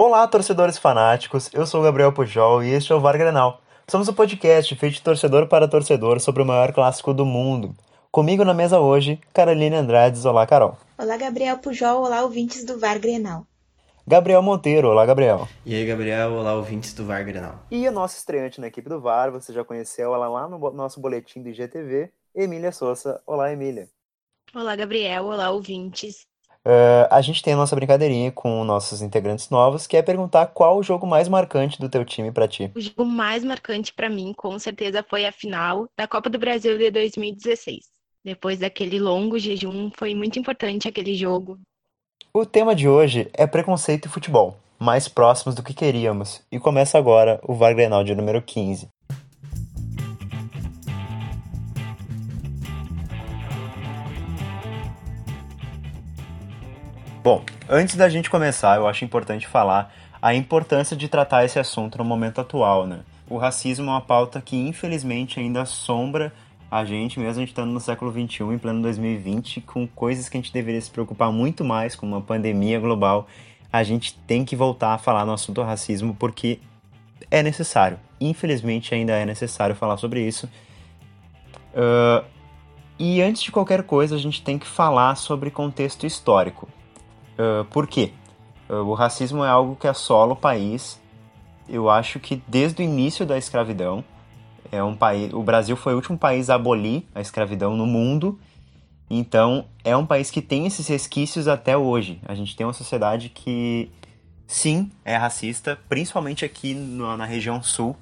Olá, torcedores fanáticos. Eu sou o Gabriel Pujol e este é o VAR Grenal. Somos um podcast feito de torcedor para torcedor sobre o maior clássico do mundo. Comigo na mesa hoje, Caroline Andrades. Olá, Carol. Olá, Gabriel Pujol. Olá, ouvintes do VAR Grenal. Gabriel Monteiro. Olá, Gabriel. E aí, Gabriel. Olá, ouvintes do VAR Grenal. E a nossa estreante na equipe do VAR, você já conheceu ela lá no nosso boletim do IGTV, Emília Souza. Olá, Emília. Olá, Gabriel. Olá, ouvintes. Uh, a gente tem a nossa brincadeirinha com nossos integrantes novos, que é perguntar qual o jogo mais marcante do teu time para ti. O jogo mais marcante para mim, com certeza, foi a final da Copa do Brasil de 2016. Depois daquele longo jejum, foi muito importante aquele jogo. O tema de hoje é preconceito e futebol, mais próximos do que queríamos, e começa agora o VAR Grenal de número 15. Bom, antes da gente começar, eu acho importante falar a importância de tratar esse assunto no momento atual, né? O racismo é uma pauta que infelizmente ainda assombra a gente, mesmo a gente estando no século XXI, em pleno 2020, com coisas que a gente deveria se preocupar muito mais, como uma pandemia global, a gente tem que voltar a falar no assunto racismo porque é necessário. Infelizmente ainda é necessário falar sobre isso. Uh, e antes de qualquer coisa, a gente tem que falar sobre contexto histórico. Uh, por quê? Uh, o racismo é algo que assola o país. Eu acho que desde o início da escravidão, é um país, o Brasil foi o último país a abolir a escravidão no mundo. Então, é um país que tem esses resquícios até hoje. A gente tem uma sociedade que, sim, é racista, principalmente aqui no, na região sul.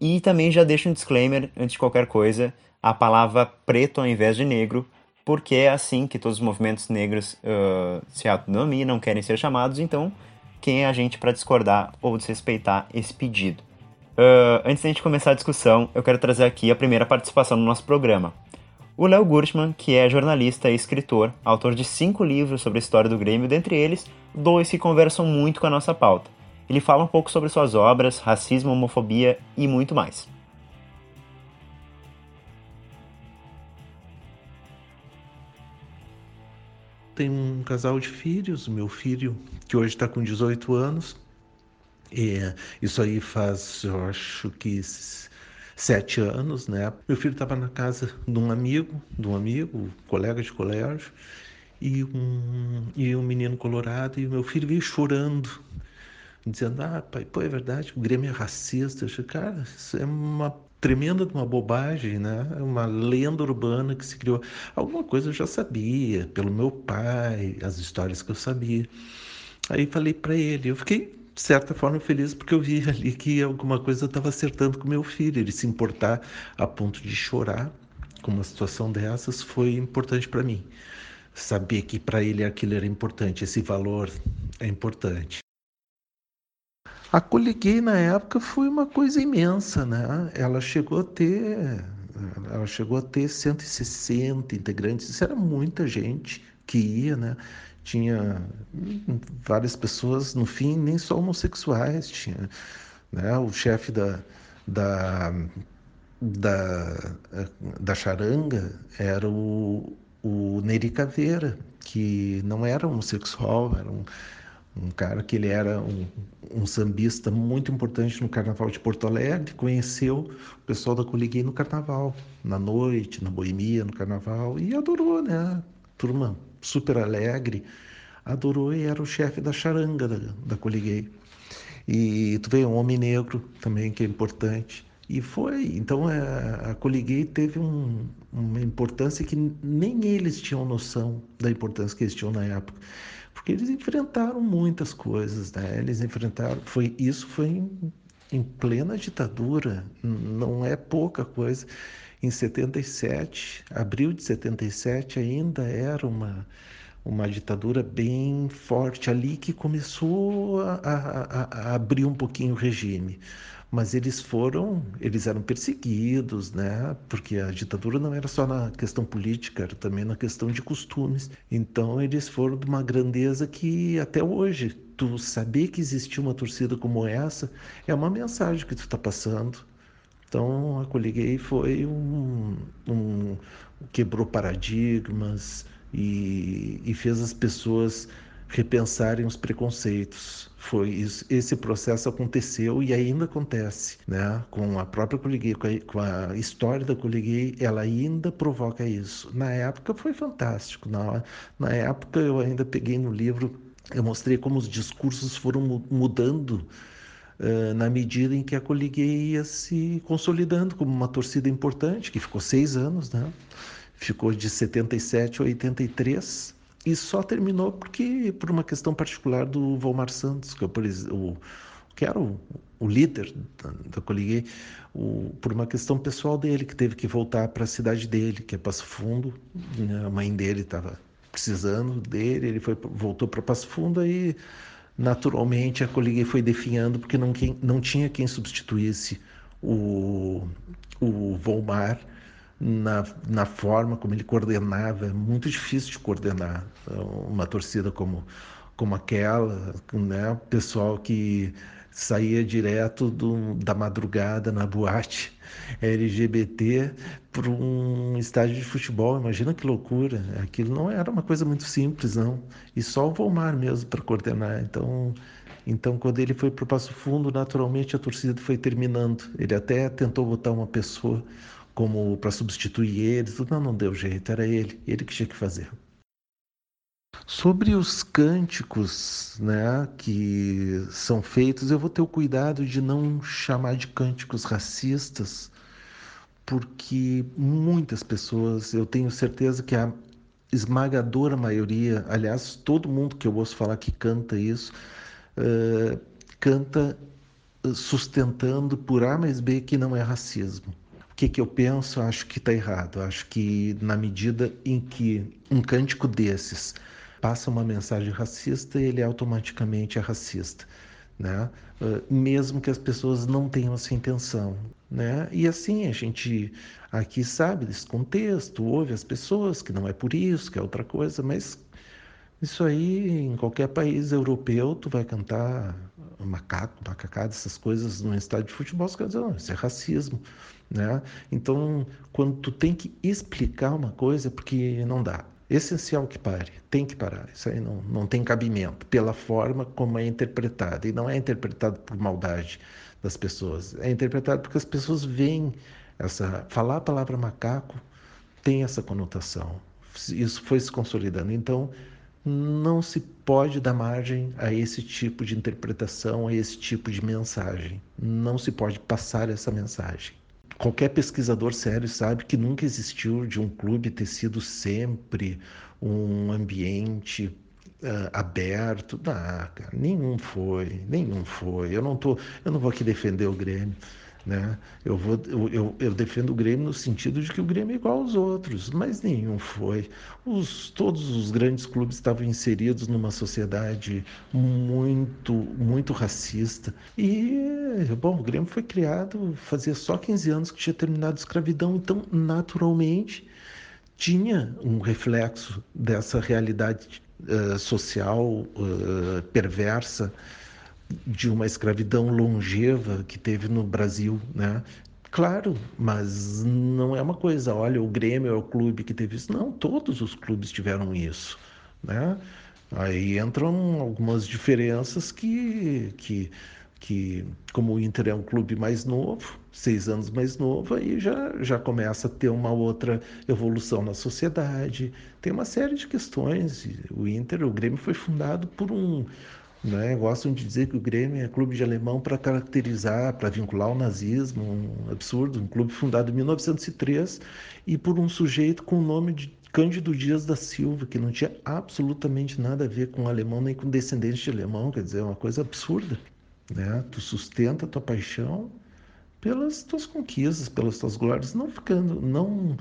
E também já deixo um disclaimer antes de qualquer coisa: a palavra preto ao invés de negro porque é assim que todos os movimentos negros uh, se autodenominam, querem ser chamados, então quem é a gente para discordar ou desrespeitar esse pedido? Uh, antes da gente começar a discussão, eu quero trazer aqui a primeira participação no nosso programa. O Léo Gurtman, que é jornalista e escritor, autor de cinco livros sobre a história do Grêmio, dentre eles, dois que conversam muito com a nossa pauta. Ele fala um pouco sobre suas obras, racismo, homofobia e muito mais. Tem um casal de filhos, meu filho, que hoje está com 18 anos. E isso aí faz, eu acho que sete anos, né? Meu filho estava na casa de um amigo, de um amigo, colega de colégio, e um, e um menino colorado, e o meu filho veio chorando, dizendo, ah, pai, pô, é verdade, o Grêmio é racista. Eu falei, cara, isso é uma tremenda de uma bobagem, né? Uma lenda urbana que se criou. Alguma coisa eu já sabia, pelo meu pai, as histórias que eu sabia. Aí falei para ele, eu fiquei de certa forma feliz porque eu vi ali que alguma coisa estava acertando com meu filho, ele se importar a ponto de chorar com uma situação dessas foi importante para mim. Saber que para ele aquilo era importante, esse valor é importante. A Coliguei na época foi uma coisa imensa, né? Ela chegou a ter, ela chegou a ter 160 integrantes, isso era muita gente que ia, né? Tinha várias pessoas, no fim, nem só homossexuais, tinha né? o chefe da, da, da, da charanga era o, o Neri Caveira, que não era homossexual, era um um cara que ele era um, um sambista muito importante no Carnaval de Porto Alegre, conheceu o pessoal da Coliguei no Carnaval, na noite, na boemia, no Carnaval, e adorou, né? Turma super alegre, adorou e era o chefe da charanga da, da Coliguei. E tu vê, um homem negro também, que é importante. E foi, então é, a Coliguei teve um, uma importância que nem eles tinham noção da importância que eles tinham na época porque eles enfrentaram muitas coisas, né? Eles enfrentaram, foi isso foi em, em plena ditadura, não é pouca coisa. Em 77, abril de 77 ainda era uma uma ditadura bem forte ali que começou a, a, a abrir um pouquinho o regime mas eles foram, eles eram perseguidos, né? Porque a ditadura não era só na questão política, era também na questão de costumes. Então eles foram de uma grandeza que até hoje, tu saber que existia uma torcida como essa é uma mensagem que tu está passando. Então a Coliguei foi um, um quebrou paradigmas e, e fez as pessoas repensarem os preconceitos. Foi isso, esse processo aconteceu e ainda acontece, né? Com a própria Coliguei, com, com a, história da Coliguei, ela ainda provoca isso. Na época foi fantástico. Na, na época eu ainda peguei no livro, eu mostrei como os discursos foram mudando uh, na medida em que a Coliguei ia se consolidando como uma torcida importante, que ficou seis anos, né? Ficou de 77 a 83 e só terminou porque por uma questão particular do Valmar Santos, que, o, que era o, o líder da, da Coliguei, por uma questão pessoal dele, que teve que voltar para a cidade dele, que é Passo Fundo. Né? A mãe dele estava precisando dele, ele foi, voltou para Passo Fundo e naturalmente a Coliguei foi definhando porque não, quem, não tinha quem substituísse o, o Volmar na, na forma como ele coordenava. É muito difícil de coordenar uma torcida como, como aquela, né? pessoal que saía direto do, da madrugada na boate LGBT para um estádio de futebol. Imagina que loucura! Aquilo não era uma coisa muito simples, não. E só o Volmar mesmo para coordenar. Então, então, quando ele foi para o Passo Fundo, naturalmente a torcida foi terminando. Ele até tentou botar uma pessoa como para substituir ele, não, não deu jeito, era ele, ele que tinha que fazer. Sobre os cânticos né, que são feitos, eu vou ter o cuidado de não chamar de cânticos racistas, porque muitas pessoas, eu tenho certeza que a esmagadora maioria, aliás, todo mundo que eu ouço falar que canta isso, uh, canta sustentando por A mais B que não é racismo que, que eu penso? Acho que está errado. Acho que na medida em que um cântico desses passa uma mensagem racista, ele automaticamente é racista. Né? Uh, mesmo que as pessoas não tenham essa intenção. Né? E assim, a gente aqui sabe desse contexto, ouve as pessoas que não é por isso, que é outra coisa, mas isso aí em qualquer país europeu, tu vai cantar macaco, macacada, essas coisas num estádio de futebol, você quer dizer, não, isso é racismo. Né? Então, quando tu tem que explicar uma coisa, é porque não dá. Essencial que pare, tem que parar. Isso aí não, não tem cabimento, pela forma como é interpretado. E não é interpretado por maldade das pessoas, é interpretado porque as pessoas veem essa. Falar a palavra macaco tem essa conotação. Isso foi se consolidando. Então, não se pode dar margem a esse tipo de interpretação, a esse tipo de mensagem. Não se pode passar essa mensagem. Qualquer pesquisador sério sabe que nunca existiu de um clube ter sido sempre um ambiente uh, aberto. Ah, cara, nenhum foi, nenhum foi. Eu não tô, eu não vou aqui defender o Grêmio. Né? Eu, vou, eu, eu, eu, defendo o Grêmio no sentido de que o Grêmio é igual aos outros, mas nenhum foi. Os, todos os grandes clubes estavam inseridos numa sociedade muito, muito racista. E, bom, o Grêmio foi criado, fazia só 15 anos que tinha terminado a escravidão, então, naturalmente, tinha um reflexo dessa realidade uh, social uh, perversa de uma escravidão longeva que teve no Brasil, né? Claro, mas não é uma coisa, olha, o Grêmio é o clube que teve isso. Não, todos os clubes tiveram isso, né? Aí entram algumas diferenças que, que, que como o Inter é um clube mais novo, seis anos mais novo, aí já, já começa a ter uma outra evolução na sociedade. Tem uma série de questões. O Inter, o Grêmio foi fundado por um, né? Gostam de dizer que o Grêmio é clube de alemão para caracterizar, para vincular o nazismo, um absurdo. Um clube fundado em 1903 e por um sujeito com o nome de Cândido Dias da Silva, que não tinha absolutamente nada a ver com alemão nem com descendente de alemão, quer dizer, é uma coisa absurda. Né? Tu sustenta a tua paixão pelas tuas conquistas, pelas tuas glórias, não ficando, não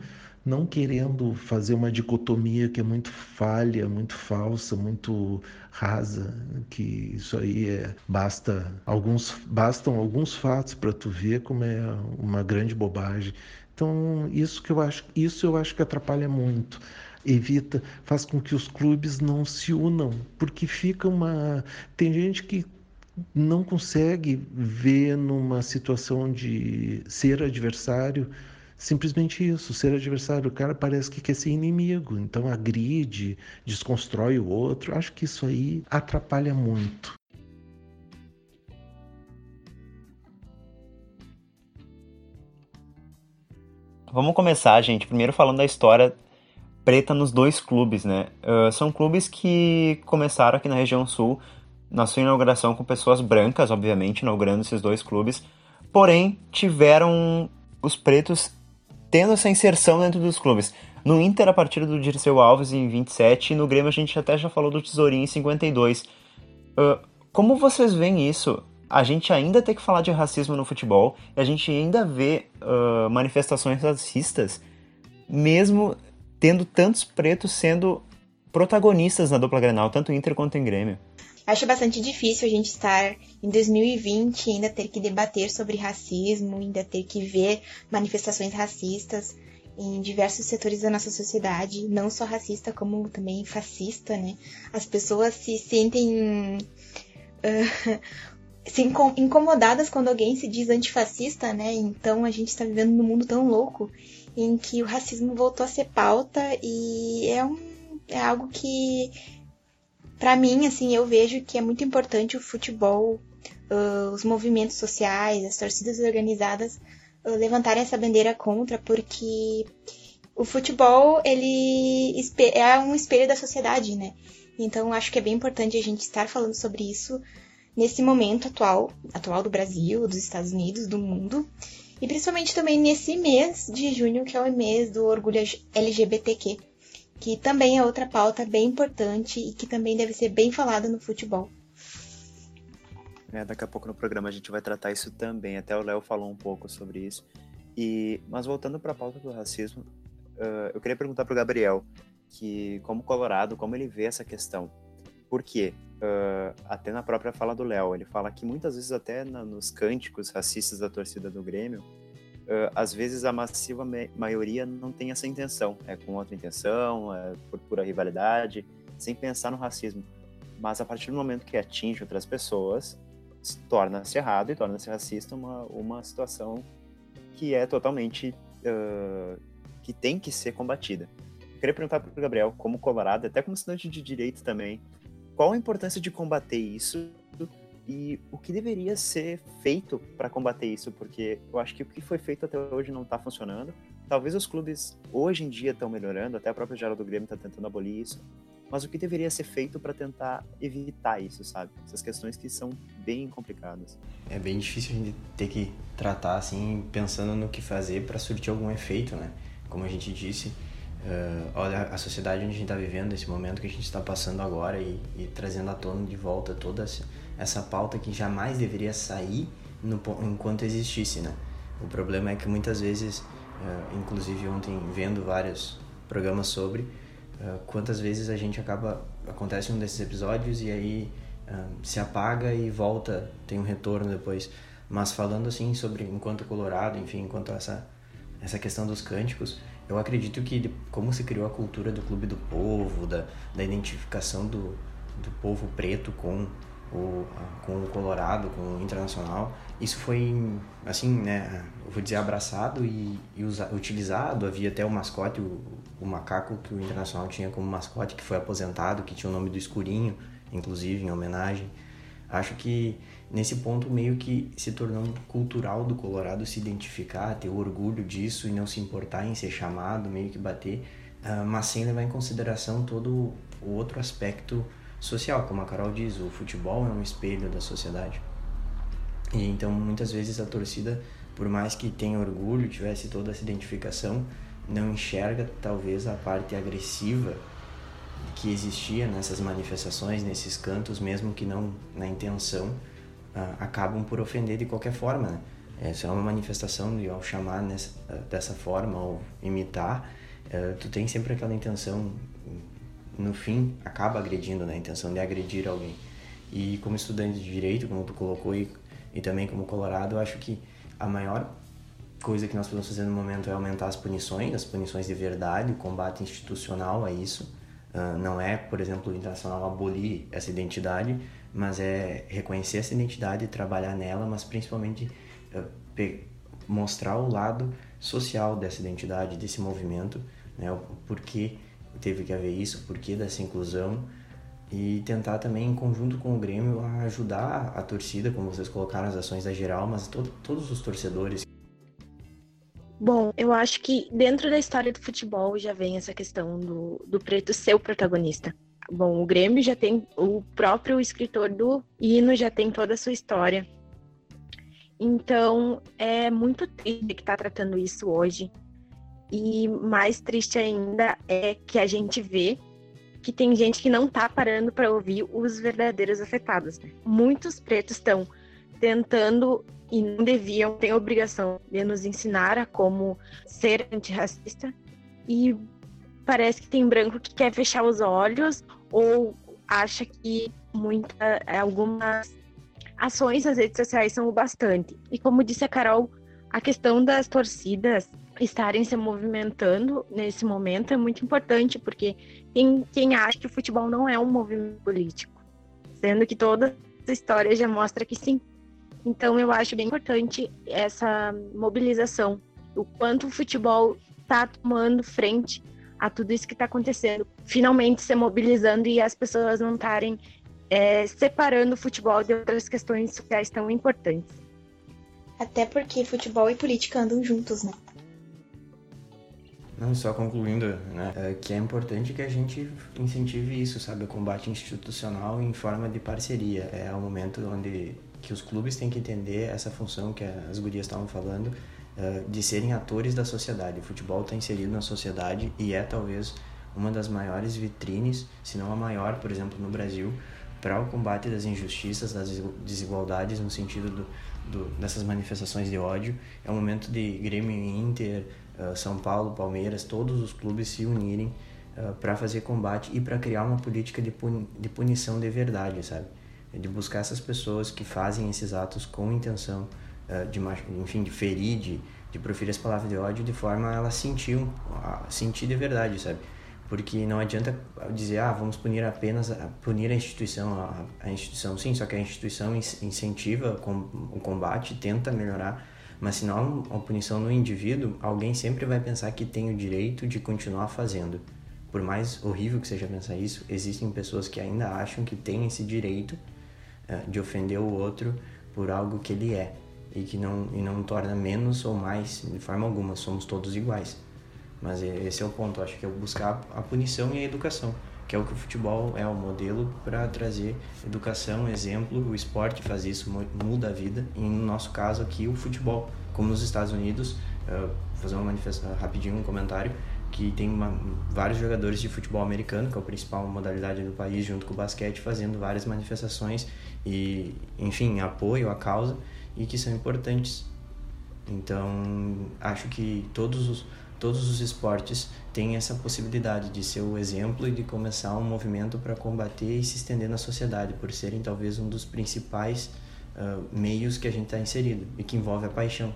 não querendo fazer uma dicotomia que é muito falha, muito falsa, muito rasa, que isso aí é basta alguns bastam alguns fatos para tu ver como é uma grande bobagem. Então, isso que eu acho, isso eu acho que atrapalha muito evita, faz com que os clubes não se unam, porque fica uma. Tem gente que não consegue ver numa situação de ser adversário simplesmente isso, ser adversário. O cara parece que quer ser inimigo, então agride, desconstrói o outro. Acho que isso aí atrapalha muito. Vamos começar, gente, primeiro falando da história preta nos dois clubes, né? Uh, são clubes que começaram aqui na região sul, na sua inauguração com pessoas brancas, obviamente, inaugurando esses dois clubes, porém tiveram os pretos tendo essa inserção dentro dos clubes. No Inter, a partir do Dirceu Alves em 27, e no Grêmio a gente até já falou do Tesourinho em 52. Uh, como vocês veem isso? A gente ainda tem que falar de racismo no futebol, e a gente ainda vê uh, manifestações racistas, mesmo tendo tantos pretos sendo protagonistas na dupla Grenal, tanto Inter quanto em Grêmio. Acho bastante difícil a gente estar em 2020 e ainda ter que debater sobre racismo, ainda ter que ver manifestações racistas em diversos setores da nossa sociedade, não só racista como também fascista, né? As pessoas se sentem uh, se incomodadas quando alguém se diz antifascista, né? Então a gente está vivendo num mundo tão louco em que o racismo voltou a ser pauta e é, um, é algo que, para mim, assim, eu vejo que é muito importante o futebol, uh, os movimentos sociais, as torcidas organizadas uh, levantarem essa bandeira contra, porque o futebol ele é um espelho da sociedade, né? Então acho que é bem importante a gente estar falando sobre isso nesse momento atual, atual do Brasil, dos Estados Unidos, do mundo, e principalmente também nesse mês de junho, que é o mês do orgulho LGBTQ, que também é outra pauta bem importante e que também deve ser bem falada no futebol. É, daqui a pouco no programa a gente vai tratar isso também. Até o Léo falou um pouco sobre isso. E, mas voltando para a pauta do racismo, uh, eu queria perguntar para o Gabriel, que como colorado, como ele vê essa questão. Por quê? Uh, até na própria fala do Léo, ele fala que muitas vezes até na, nos cânticos racistas da torcida do Grêmio, uh, às vezes a massiva maioria não tem essa intenção, é com outra intenção, é por pura rivalidade, sem pensar no racismo. Mas a partir do momento que atinge outras pessoas, torna-se errado e torna-se racista uma, uma situação que é totalmente uh, que tem que ser combatida. Eu queria perguntar para o Gabriel, como colorado, até como estudante de direito também, qual a importância de combater isso e o que deveria ser feito para combater isso, porque eu acho que o que foi feito até hoje não está funcionando. Talvez os clubes hoje em dia estão melhorando, até a própria geral do Grêmio está tentando abolir isso, mas o que deveria ser feito para tentar evitar isso, sabe? Essas questões que são bem complicadas. É bem difícil a gente ter que tratar assim, pensando no que fazer para surtir algum efeito, né? Como a gente disse, uh, olha a sociedade onde a gente está vivendo, esse momento que a gente está passando agora e, e, trazendo à tona de volta toda essa pauta que jamais deveria sair no, enquanto existisse, né? O problema é que muitas vezes, uh, inclusive ontem vendo vários programas sobre, uh, quantas vezes a gente acaba acontece um desses episódios e aí se apaga e volta, tem um retorno depois. Mas falando assim sobre enquanto Colorado, enfim, enquanto essa essa questão dos cânticos, eu acredito que como se criou a cultura do clube do povo, da, da identificação do, do povo preto com o, com o Colorado, com o Internacional, isso foi, assim, né, eu vou dizer, abraçado e, e usa, utilizado. Havia até o mascote, o, o macaco que o Internacional tinha como mascote, que foi aposentado, que tinha o nome do Escurinho, inclusive, em homenagem. Acho que nesse ponto meio que se tornou cultural do Colorado se identificar, ter orgulho disso e não se importar em ser chamado, meio que bater, uh, mas sem levar em consideração todo o outro aspecto social, como a Carol diz, o futebol é um espelho da sociedade. E então muitas vezes a torcida, por mais que tenha orgulho, tivesse toda essa identificação, não enxerga talvez a parte agressiva que existia nessas manifestações, nesses cantos, mesmo que não na intenção, uh, acabam por ofender de qualquer forma, né? Essa é uma manifestação e ao chamar nessa, dessa forma ou imitar, uh, tu tem sempre aquela intenção, no fim, acaba agredindo, né? A intenção de agredir alguém. E como estudante de direito, como tu colocou e, e também como colorado, eu acho que a maior coisa que nós podemos fazer no momento é aumentar as punições, as punições de verdade, o combate institucional a isso. Uh, não é, por exemplo, internacional abolir essa identidade, mas é reconhecer essa identidade e trabalhar nela, mas principalmente uh, mostrar o lado social dessa identidade, desse movimento, né? O porquê teve que haver isso, o porquê dessa inclusão e tentar também, em conjunto com o Grêmio, ajudar a torcida, como vocês colocaram as ações da geral, mas to todos os torcedores. Bom, eu acho que dentro da história do futebol já vem essa questão do, do preto ser o protagonista. Bom, o Grêmio já tem o próprio escritor do hino, já tem toda a sua história. Então, é muito triste que está tratando isso hoje. E mais triste ainda é que a gente vê que tem gente que não está parando para ouvir os verdadeiros afetados. Né? Muitos pretos estão tentando e não deviam, têm obrigação de nos ensinar a como ser antirracista. E parece que tem branco que quer fechar os olhos ou acha que muita, algumas ações nas redes sociais são o bastante. E como disse a Carol, a questão das torcidas estarem se movimentando nesse momento é muito importante, porque quem, acha que o futebol não é um movimento político, sendo que toda a história já mostra que sim. Então eu acho bem importante essa mobilização, o quanto o futebol está tomando frente a tudo isso que está acontecendo, finalmente se mobilizando e as pessoas não estarem é, separando o futebol de outras questões sociais tão importantes. Até porque futebol e política andam juntos, né? Não, só concluindo, né, é que é importante que a gente incentive isso, sabe, o combate institucional em forma de parceria. É o momento onde que os clubes têm que entender essa função que as gurias estavam falando, uh, de serem atores da sociedade. O futebol está inserido na sociedade e é talvez uma das maiores vitrines, se não a maior, por exemplo, no Brasil, para o combate das injustiças, das desigualdades no sentido do, do, dessas manifestações de ódio. É o momento de Grêmio Inter, São Paulo, Palmeiras, todos os clubes se unirem uh, para fazer combate e para criar uma política de, de punição de verdade, sabe? De buscar essas pessoas que fazem esses atos com intenção uh, de, enfim, de ferir, de, de proferir as palavras de ódio de forma a ela sentir, sentir de verdade, sabe? porque não adianta dizer ah vamos punir apenas punir a instituição a, a instituição sim só que a instituição incentiva o combate tenta melhorar mas se não há punição no indivíduo alguém sempre vai pensar que tem o direito de continuar fazendo. Por mais horrível que seja pensar isso existem pessoas que ainda acham que têm esse direito uh, de ofender o outro por algo que ele é e que não e não torna menos ou mais de forma alguma somos todos iguais. Mas esse é o ponto, acho que é buscar a punição e a educação, que é o que o futebol é o modelo para trazer educação, exemplo, o esporte faz isso, muda a vida, e no nosso caso aqui o futebol, como nos Estados Unidos, uh, fazer uma rapidinho um comentário que tem uma, vários jogadores de futebol americano, que é a principal modalidade do país, junto com o basquete, fazendo várias manifestações e, enfim, apoio à causa e que são importantes. Então, acho que todos os todos os esportes têm essa possibilidade de ser o exemplo e de começar um movimento para combater e se estender na sociedade, por serem talvez um dos principais uh, meios que a gente está inserido e que envolve a paixão.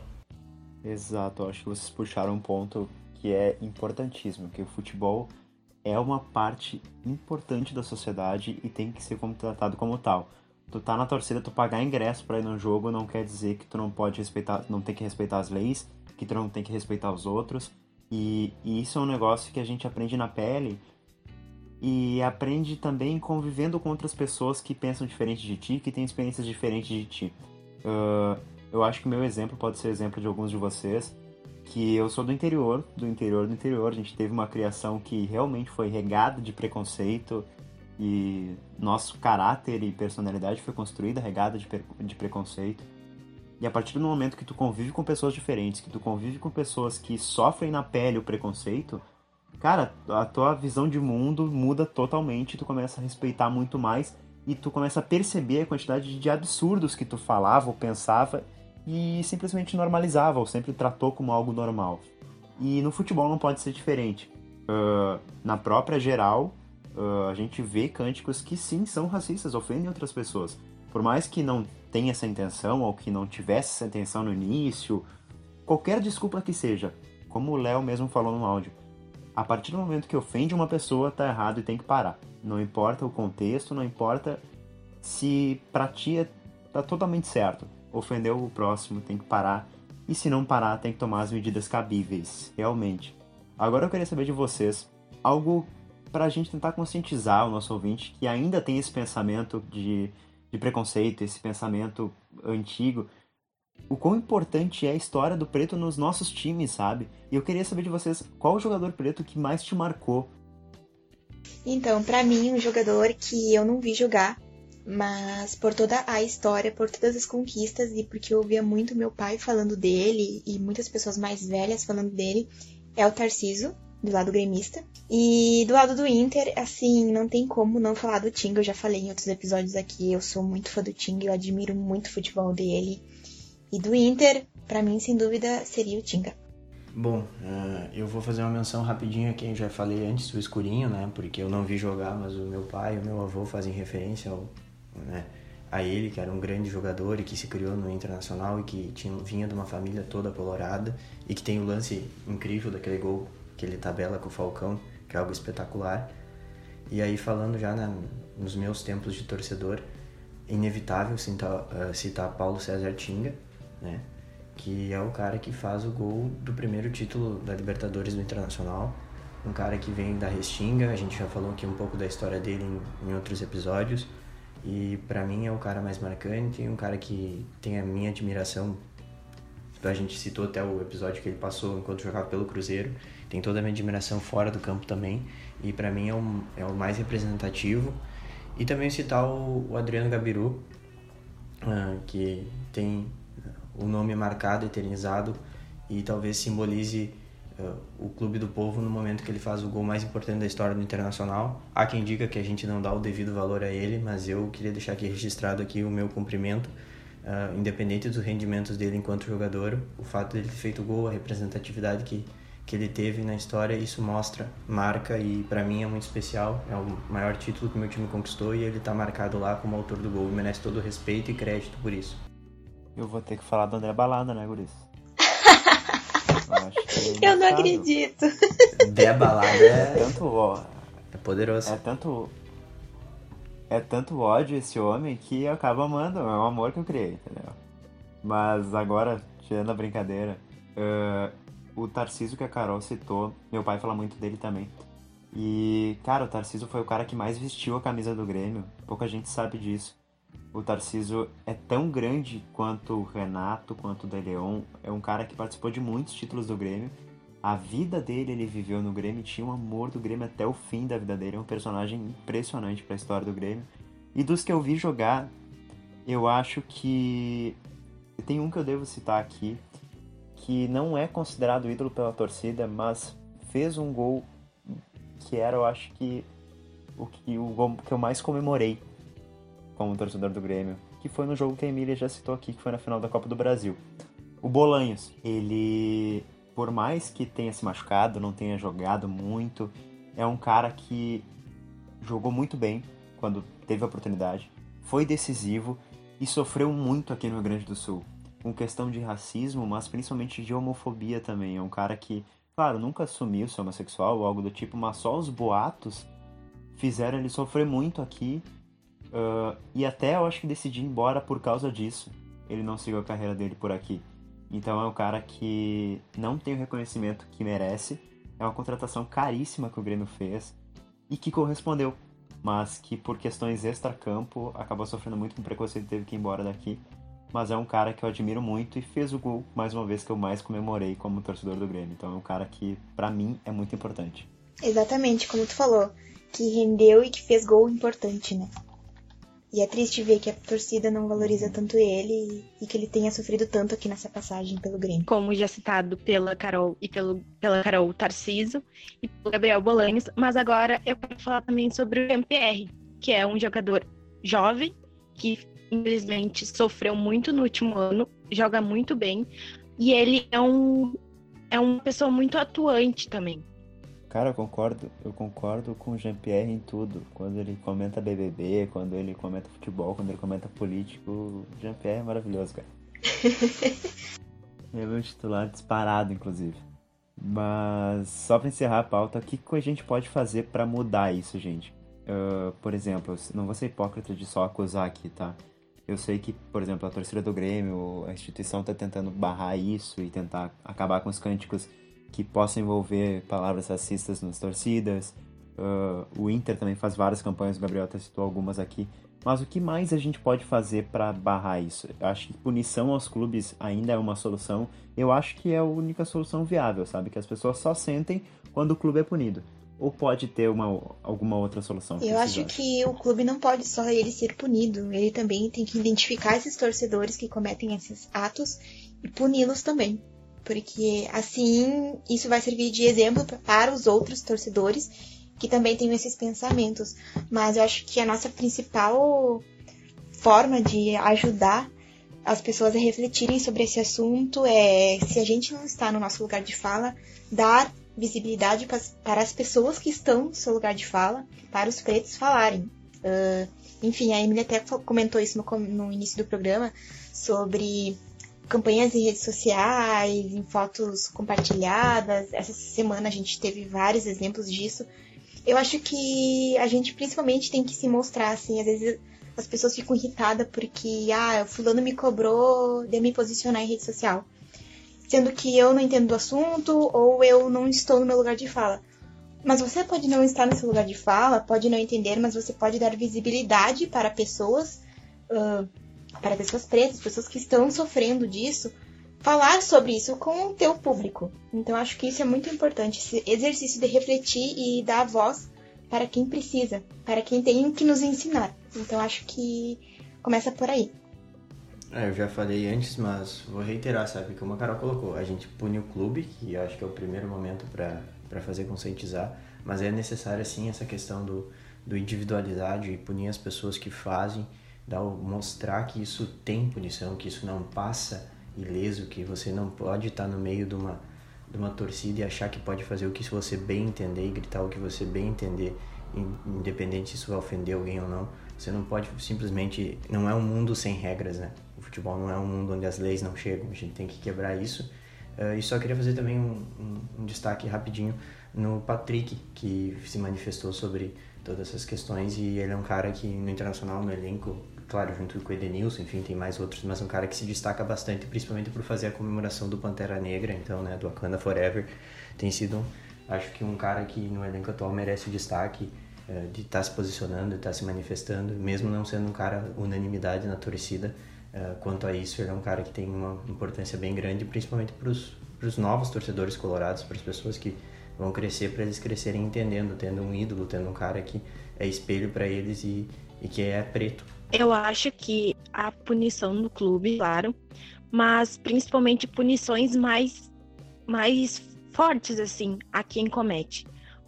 Exato, acho que vocês puxaram um ponto que é importantíssimo, que o futebol é uma parte importante da sociedade e tem que ser tratado como tal. Tu tá na torcida, tu pagar ingresso para ir no jogo não quer dizer que tu não pode respeitar, não tem que respeitar as leis, que tu não tem que respeitar os outros, e, e, isso é um negócio que a gente aprende na pele e aprende também convivendo com outras pessoas que pensam diferente de ti, que têm experiências diferentes de ti. Uh, eu acho que o meu exemplo pode ser exemplo de alguns de vocês, que eu sou do interior, do interior do interior. A gente teve uma criação que realmente foi regada de preconceito e nosso caráter e personalidade foi construída regada de, de preconceito. E a partir do momento que tu convive com pessoas diferentes, que tu convive com pessoas que sofrem na pele o preconceito, cara, a tua visão de mundo muda totalmente, tu começa a respeitar muito mais e tu começa a perceber a quantidade de absurdos que tu falava ou pensava e simplesmente normalizava ou sempre tratou como algo normal. E no futebol não pode ser diferente. Uh, na própria geral, uh, a gente vê cânticos que sim são racistas, ofendem outras pessoas. Por mais que não tenha essa intenção ou que não tivesse essa intenção no início, qualquer desculpa que seja, como o Léo mesmo falou no áudio, a partir do momento que ofende uma pessoa, tá errado e tem que parar. Não importa o contexto, não importa se pra ti é, tá totalmente certo. Ofendeu o próximo, tem que parar. e se não parar, tem que tomar as medidas cabíveis, realmente. Agora eu queria saber de vocês algo para a gente tentar conscientizar o nosso ouvinte que ainda tem esse pensamento de, de preconceito, esse pensamento antigo, o quão importante é a história do preto nos nossos times, sabe? E eu queria saber de vocês qual o jogador preto que mais te marcou. Então, para mim, um jogador que eu não vi jogar, mas por toda a história, por todas as conquistas e porque eu ouvia muito meu pai falando dele e muitas pessoas mais velhas falando dele, é o Tarciso, do lado gremista. E do lado do Inter, assim, não tem como não falar do Tinga. Eu já falei em outros episódios aqui, eu sou muito fã do Tinga, eu admiro muito o futebol dele. E do Inter, para mim, sem dúvida, seria o Tinga. Bom, uh, eu vou fazer uma menção rapidinho aqui, eu já falei antes do Escurinho, né? Porque eu não vi jogar, mas o meu pai e o meu avô fazem referência ao, né, a ele, que era um grande jogador e que se criou no Internacional e que tinha, vinha de uma família toda colorada e que tem o lance incrível daquele gol que ele tabela com o Falcão, que é algo espetacular. E aí falando já na, nos meus tempos de torcedor, inevitável citar, uh, citar Paulo César Tinga, né? Que é o cara que faz o gol do primeiro título da Libertadores do Internacional. Um cara que vem da Restinga, a gente já falou aqui um pouco da história dele em, em outros episódios. E para mim é o cara mais marcante, um cara que tem a minha admiração. A gente citou até o episódio que ele passou enquanto jogava pelo Cruzeiro. Tem toda a minha admiração fora do campo também. E para mim é o, é o mais representativo. E também citar o, o Adriano Gabiru, uh, que tem o nome marcado, eternizado e talvez simbolize uh, o clube do povo no momento que ele faz o gol mais importante da história do Internacional. Há quem diga que a gente não dá o devido valor a ele, mas eu queria deixar aqui registrado aqui o meu cumprimento, uh, independente dos rendimentos dele enquanto jogador, o fato dele ter feito o gol, a representatividade que que ele teve na história, isso mostra, marca e para mim é muito especial. É o maior título que meu time conquistou e ele tá marcado lá como autor do gol e merece todo o respeito e crédito por isso. Eu vou ter que falar do André Balada, né, Guris? Eu, eu não acredito. André Balada é. Tanto, ó, é poderoso. É tanto. É tanto ódio esse homem que eu acabo amando. É um amor que eu criei, entendeu? Mas agora, tirando a brincadeira, uh, o Tarciso que a Carol citou, meu pai fala muito dele também. E, cara, o Tarciso foi o cara que mais vestiu a camisa do Grêmio. Pouca gente sabe disso. O Tarciso é tão grande quanto o Renato, quanto o De Leon. É um cara que participou de muitos títulos do Grêmio. A vida dele ele viveu no Grêmio, tinha um amor do Grêmio até o fim da vida dele. É um personagem impressionante para a história do Grêmio. E dos que eu vi jogar, eu acho que tem um que eu devo citar aqui, que não é considerado ídolo pela torcida, mas fez um gol que era, eu acho que o que o gol que eu mais comemorei como torcedor do Grêmio, que foi no jogo que a Emília já citou aqui, que foi na final da Copa do Brasil. O Bolanhos, ele, por mais que tenha se machucado, não tenha jogado muito, é um cara que jogou muito bem quando teve a oportunidade, foi decisivo e sofreu muito aqui no Rio Grande do Sul, com questão de racismo, mas principalmente de homofobia também. É um cara que, claro, nunca assumiu ser homossexual ou algo do tipo, mas só os boatos fizeram ele sofrer muito aqui Uh, e até eu acho que decidi ir embora por causa disso. Ele não seguiu a carreira dele por aqui. Então é um cara que não tem o reconhecimento que merece. É uma contratação caríssima que o Grêmio fez e que correspondeu. Mas que por questões extra-campo acabou sofrendo muito com preconceito e teve que ir embora daqui. Mas é um cara que eu admiro muito e fez o gol, mais uma vez, que eu mais comemorei como torcedor do Grêmio. Então é um cara que, para mim, é muito importante. Exatamente, como tu falou. Que rendeu e que fez gol importante, né? E é triste ver que a torcida não valoriza tanto ele e que ele tenha sofrido tanto aqui nessa passagem pelo Grêmio. Como já citado pela Carol e pelo, pela Carol Tarciso e pelo Gabriel Bolanhos, mas agora eu quero falar também sobre o MPR, que é um jogador jovem que infelizmente sofreu muito no último ano, joga muito bem e ele é um é uma pessoa muito atuante também. Cara, eu concordo, eu concordo com o Jean-Pierre em tudo. Quando ele comenta BBB, quando ele comenta futebol, quando ele comenta político, o Jean-Pierre é maravilhoso, cara. é meu titular disparado, inclusive. Mas só para encerrar a pauta, o que, que a gente pode fazer para mudar isso, gente? Uh, por exemplo, não vou ser hipócrita de só acusar aqui, tá? Eu sei que, por exemplo, a torcida do Grêmio, a instituição está tentando barrar isso e tentar acabar com os cânticos que possam envolver palavras racistas nas torcidas. Uh, o Inter também faz várias campanhas, o Gabriel até citou algumas aqui. Mas o que mais a gente pode fazer para barrar isso? Eu acho que punição aos clubes ainda é uma solução. Eu acho que é a única solução viável, sabe? Que as pessoas só sentem quando o clube é punido. Ou pode ter uma, alguma outra solução? Eu acho que o clube não pode só ele ser punido. Ele também tem que identificar esses torcedores que cometem esses atos e puni-los também. Porque assim isso vai servir de exemplo para os outros torcedores que também têm esses pensamentos. Mas eu acho que a nossa principal forma de ajudar as pessoas a refletirem sobre esse assunto é, se a gente não está no nosso lugar de fala, dar visibilidade para as pessoas que estão no seu lugar de fala, para os pretos falarem. Uh, enfim, a Emily até comentou isso no, no início do programa, sobre campanhas em redes sociais, em fotos compartilhadas. Essa semana a gente teve vários exemplos disso. Eu acho que a gente principalmente tem que se mostrar, assim, às vezes as pessoas ficam irritadas porque, ah, o fulano me cobrou de me posicionar em rede social. Sendo que eu não entendo do assunto ou eu não estou no meu lugar de fala. Mas você pode não estar no seu lugar de fala, pode não entender, mas você pode dar visibilidade para pessoas, uh, para pessoas pretas, pessoas que estão sofrendo disso, falar sobre isso com o teu público. Então acho que isso é muito importante, esse exercício de refletir e dar voz para quem precisa, para quem tem que nos ensinar. Então acho que começa por aí. É, eu já falei antes, mas vou reiterar, sabe? Como a Carol colocou, a gente pune o clube, que eu acho que é o primeiro momento para fazer conscientizar, mas é necessário, sim, essa questão do, do individualidade e punir as pessoas que fazem, dar, mostrar que isso tem punição, que isso não passa ileso, que você não pode estar no meio de uma, de uma torcida e achar que pode fazer o que você bem entender e gritar o que você bem entender, independente se isso vai ofender alguém ou não. Você não pode simplesmente. Não é um mundo sem regras, né? O futebol não é um mundo onde as leis não chegam, a gente tem que quebrar isso. Uh, e só queria fazer também um, um, um destaque rapidinho no Patrick, que se manifestou sobre todas essas questões e ele é um cara que no internacional, no elenco, claro, junto com o Edenilson, enfim, tem mais outros, mas um cara que se destaca bastante, principalmente por fazer a comemoração do Pantera Negra, então, né, do Wakanda Forever, tem sido, acho que um cara que no elenco atual merece o destaque é, de estar tá se posicionando, de estar tá se manifestando, mesmo não sendo um cara unanimidade na torcida, é, quanto a isso, ele é um cara que tem uma importância bem grande, principalmente para os novos torcedores colorados, para as pessoas que vão crescer, para eles crescerem entendendo, tendo um ídolo, tendo um cara que é espelho para eles e, e que é preto, eu acho que a punição no clube, claro, mas principalmente punições mais, mais fortes, assim, a quem comete.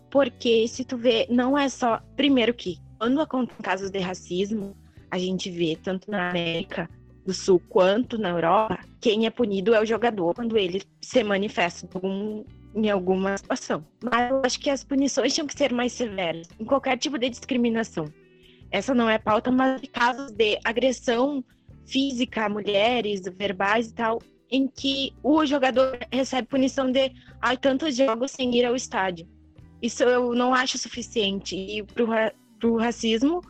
Porque se tu vê, não é só. Primeiro que, quando acontecem casos de racismo, a gente vê, tanto na América do Sul quanto na Europa, quem é punido é o jogador quando ele se manifesta em, algum, em alguma situação. Mas eu acho que as punições tinham que ser mais severas em qualquer tipo de discriminação essa não é pauta, mas casos de agressão física a mulheres, verbais e tal, em que o jogador recebe punição de ai, tantos jogos sem ir ao estádio. Isso eu não acho suficiente. E para o racismo,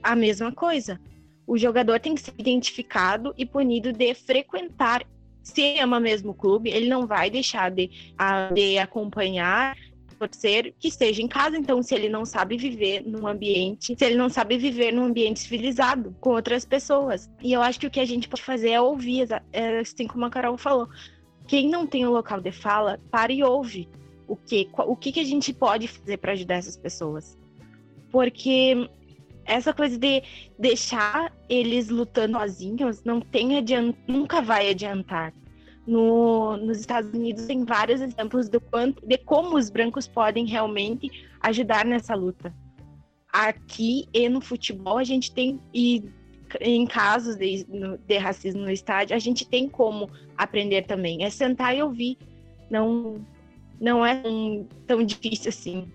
a mesma coisa. O jogador tem que ser identificado e punido de frequentar. Se ama mesmo o clube, ele não vai deixar de, de acompanhar ser que esteja em casa. Então, se ele não sabe viver num ambiente, se ele não sabe viver num ambiente civilizado com outras pessoas. E eu acho que o que a gente pode fazer é ouvir, é, assim como a Carol falou. Quem não tem o um local de fala, para e ouve. O que, o que, que a gente pode fazer para ajudar essas pessoas? Porque essa coisa de deixar eles lutando sozinhos não tem adiant... nunca vai adiantar. No, nos Estados Unidos tem vários exemplos do quanto, de como os brancos podem realmente ajudar nessa luta. Aqui e no futebol a gente tem e em casos de, de racismo no estádio a gente tem como aprender também. É sentar e ouvir. Não não é tão, tão difícil assim.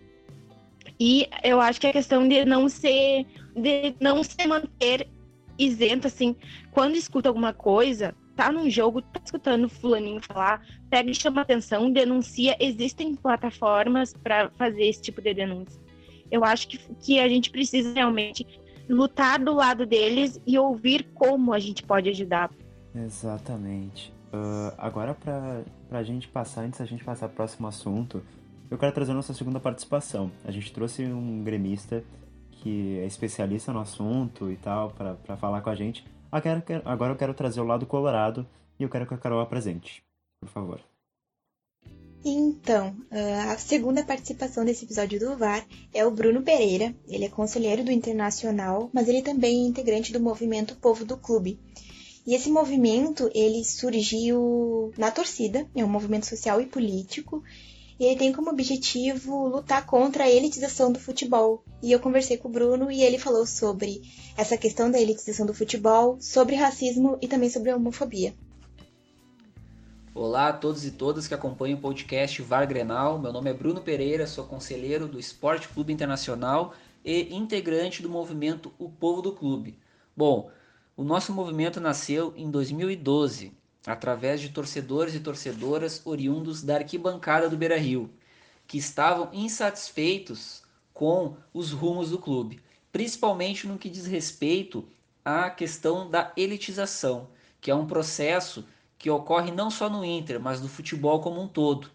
E eu acho que a questão de não ser de não se manter isento assim, quando escuta alguma coisa, tá num jogo, tá escutando fulaninho falar, pega e chama atenção, denuncia. Existem plataformas para fazer esse tipo de denúncia. Eu acho que, que a gente precisa realmente lutar do lado deles e ouvir como a gente pode ajudar. Exatamente. Uh, agora, para a gente passar, antes da gente passar para o próximo assunto, eu quero trazer a nossa segunda participação. A gente trouxe um gremista que é especialista no assunto e tal, para falar com a gente. Agora eu quero trazer o lado colorado e eu quero que a Carol apresente, por favor. Então, ah, a segunda participação desse episódio do VAR é o Bruno Pereira. Ele é conselheiro do Internacional, mas ele também é integrante do movimento Povo do Clube. E esse movimento, ele surgiu na torcida, é um movimento social e político, e ele tem como objetivo lutar contra a elitização do futebol. E eu conversei com o Bruno e ele falou sobre essa questão da elitização do futebol, sobre racismo e também sobre homofobia. Olá a todos e todas que acompanham o podcast VAR Grenal. Meu nome é Bruno Pereira, sou conselheiro do Esporte Clube Internacional e integrante do movimento O Povo do Clube. Bom, o nosso movimento nasceu em 2012 através de torcedores e torcedoras oriundos da arquibancada do Beira-Rio, que estavam insatisfeitos com os rumos do clube, principalmente no que diz respeito à questão da elitização, que é um processo que ocorre não só no Inter, mas no futebol como um todo.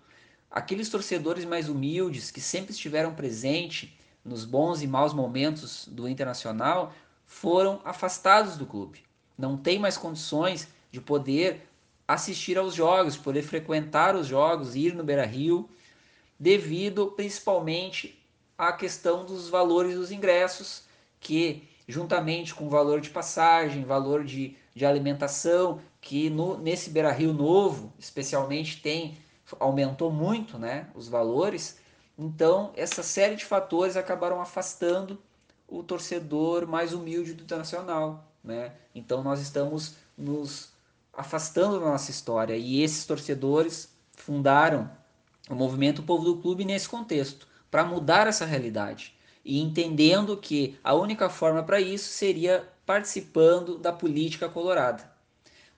Aqueles torcedores mais humildes que sempre estiveram presentes nos bons e maus momentos do Internacional foram afastados do clube. Não tem mais condições de poder assistir aos jogos, poder frequentar os jogos, ir no Beira Rio, devido principalmente à questão dos valores dos ingressos, que juntamente com o valor de passagem, valor de, de alimentação, que no, nesse Beira Rio novo, especialmente, tem aumentou muito né, os valores. Então, essa série de fatores acabaram afastando o torcedor mais humilde do Internacional. Né? Então, nós estamos nos afastando da nossa história. E esses torcedores fundaram o movimento Povo do Clube nesse contexto, para mudar essa realidade. E entendendo que a única forma para isso seria participando da política colorada.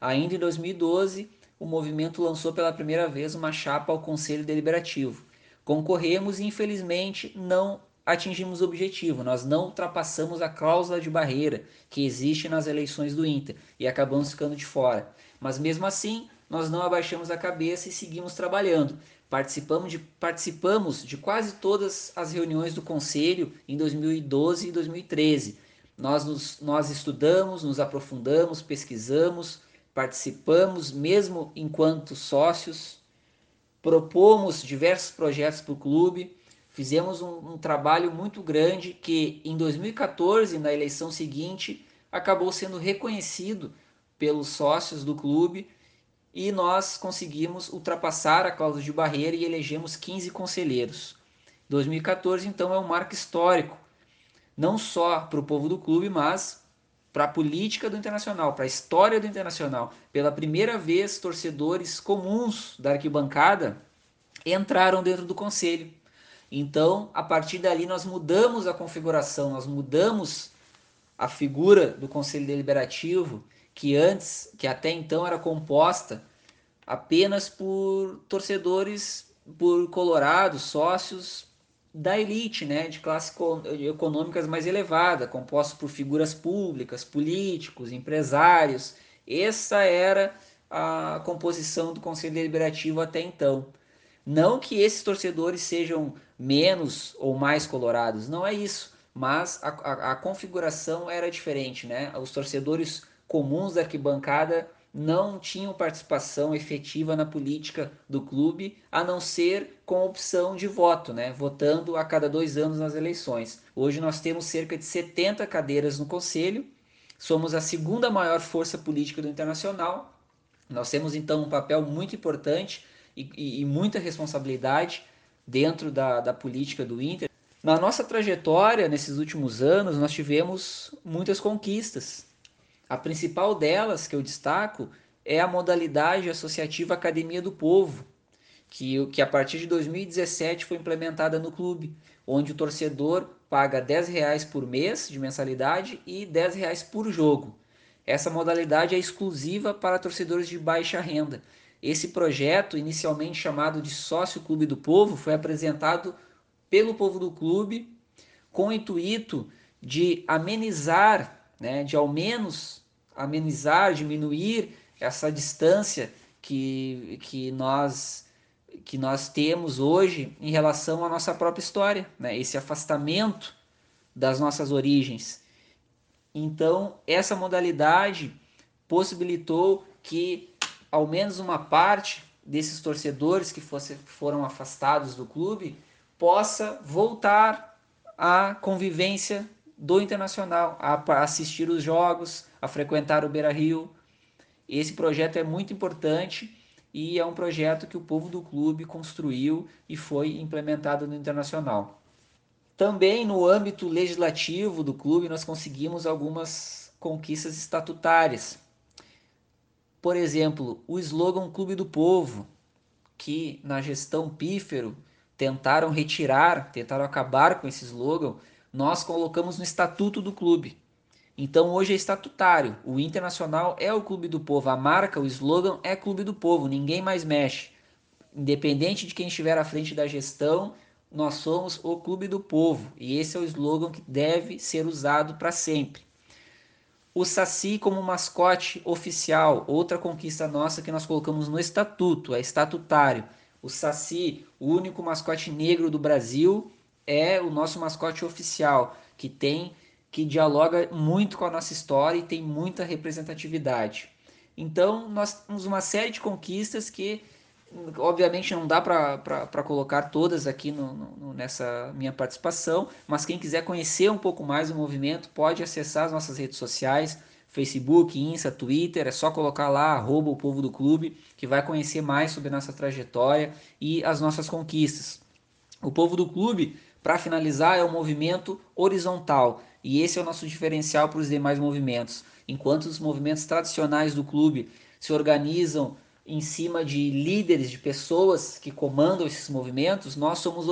Ainda em 2012, o movimento lançou pela primeira vez uma chapa ao Conselho Deliberativo. Concorremos e infelizmente não atingimos o objetivo, nós não ultrapassamos a cláusula de barreira que existe nas eleições do Inter e acabamos ficando de fora. Mas mesmo assim, nós não abaixamos a cabeça e seguimos trabalhando. Participamos de, participamos de quase todas as reuniões do Conselho em 2012 e 2013. Nós, nos, nós estudamos, nos aprofundamos, pesquisamos, participamos, mesmo enquanto sócios, propomos diversos projetos para o clube, fizemos um, um trabalho muito grande que em 2014, na eleição seguinte, acabou sendo reconhecido pelos sócios do clube e nós conseguimos ultrapassar a cláusula de barreira e elegemos 15 conselheiros. 2014, então, é um marco histórico, não só para o povo do clube, mas para a política do Internacional, para a história do Internacional. Pela primeira vez, torcedores comuns da arquibancada entraram dentro do conselho. Então, a partir dali, nós mudamos a configuração, nós mudamos a figura do Conselho Deliberativo que antes, que até então era composta apenas por torcedores, por colorados, sócios da elite, né, de classe econômicas mais elevada, composto por figuras públicas, políticos, empresários. Essa era a composição do Conselho Deliberativo até então. Não que esses torcedores sejam menos ou mais colorados, não é isso, mas a, a, a configuração era diferente, né? Os torcedores comuns da arquibancada não tinham participação efetiva na política do clube, a não ser com opção de voto, né? votando a cada dois anos nas eleições. Hoje nós temos cerca de 70 cadeiras no Conselho, somos a segunda maior força política do Internacional. Nós temos então um papel muito importante e, e, muita responsabilidade dentro da, da política do Inter. Na nossa trajetória, nesses últimos anos, nós tivemos muitas conquistas. A principal delas que eu destaco é a modalidade associativa Academia do Povo, que, que a partir de 2017 foi implementada no clube, onde o torcedor paga 10 reais por mês de mensalidade e 10 reais por jogo. Essa modalidade é exclusiva para torcedores de baixa renda. Esse projeto, inicialmente chamado de Sócio Clube do Povo, foi apresentado pelo povo do clube com o intuito de amenizar, né, de ao menos amenizar, diminuir essa distância que, que nós que nós temos hoje em relação à nossa própria história, né? esse afastamento das nossas origens. Então, essa modalidade possibilitou que ao menos uma parte desses torcedores que fosse, foram afastados do clube possa voltar à convivência do Internacional, a assistir os jogos, a frequentar o Beira Rio. Esse projeto é muito importante e é um projeto que o povo do clube construiu e foi implementado no Internacional. Também no âmbito legislativo do clube nós conseguimos algumas conquistas estatutárias. Por exemplo, o slogan Clube do Povo, que na gestão pífero tentaram retirar, tentaram acabar com esse slogan, nós colocamos no estatuto do clube. Então hoje é estatutário. O Internacional é o clube do povo. A marca, o slogan é clube do povo. Ninguém mais mexe. Independente de quem estiver à frente da gestão, nós somos o clube do povo. E esse é o slogan que deve ser usado para sempre. O Saci como mascote oficial, outra conquista nossa que nós colocamos no estatuto, é estatutário. O Saci, o único mascote negro do Brasil, é o nosso mascote oficial, que tem que dialoga muito com a nossa história e tem muita representatividade. Então, nós temos uma série de conquistas que, obviamente, não dá para colocar todas aqui no, no, nessa minha participação, mas quem quiser conhecer um pouco mais o movimento pode acessar as nossas redes sociais, Facebook, Insta, Twitter, é só colocar lá, arroba o povo do clube, que vai conhecer mais sobre a nossa trajetória e as nossas conquistas. O povo do clube para finalizar, é o movimento horizontal, e esse é o nosso diferencial para os demais movimentos. Enquanto os movimentos tradicionais do clube se organizam em cima de líderes, de pessoas que comandam esses movimentos, nós somos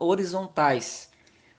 horizontais.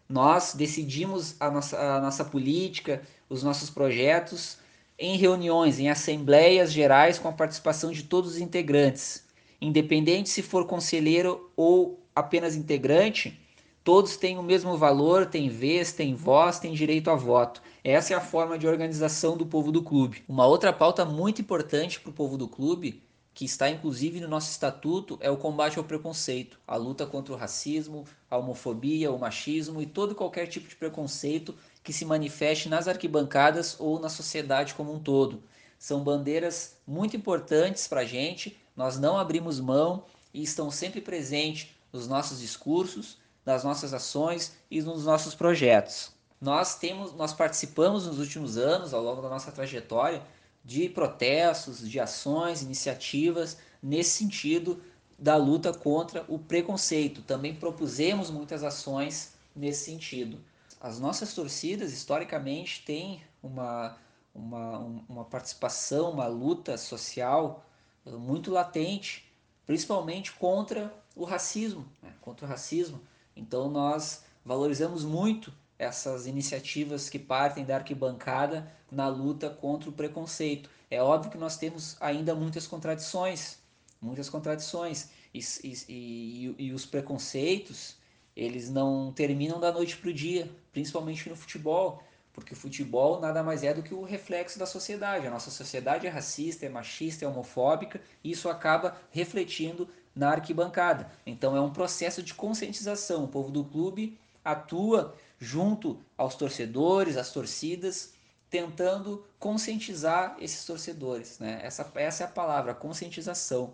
Nós decidimos a nossa, a nossa política, os nossos projetos em reuniões, em assembleias gerais com a participação de todos os integrantes. Independente se for conselheiro ou apenas integrante, Todos têm o mesmo valor, têm vez, têm voz, têm direito a voto. Essa é a forma de organização do povo do clube. Uma outra pauta muito importante para o povo do clube, que está inclusive no nosso estatuto, é o combate ao preconceito, a luta contra o racismo, a homofobia, o machismo e todo qualquer tipo de preconceito que se manifeste nas arquibancadas ou na sociedade como um todo. São bandeiras muito importantes para a gente, nós não abrimos mão e estão sempre presentes nos nossos discursos das nossas ações e nos nossos projetos. Nós temos, nós participamos nos últimos anos, ao longo da nossa trajetória, de protestos, de ações, iniciativas nesse sentido da luta contra o preconceito. Também propusemos muitas ações nesse sentido. As nossas torcidas, historicamente, têm uma, uma, uma participação, uma luta social eh, muito latente, principalmente contra o racismo, né? contra o racismo. Então nós valorizamos muito essas iniciativas que partem da arquibancada na luta contra o preconceito. É óbvio que nós temos ainda muitas contradições, muitas contradições, e, e, e, e os preconceitos eles não terminam da noite para o dia, principalmente no futebol, porque o futebol nada mais é do que o reflexo da sociedade. A nossa sociedade é racista, é machista, é homofóbica, e isso acaba refletindo na arquibancada. Então é um processo de conscientização. O povo do clube atua junto aos torcedores, às torcidas, tentando conscientizar esses torcedores. Né? Essa, essa é a palavra, conscientização.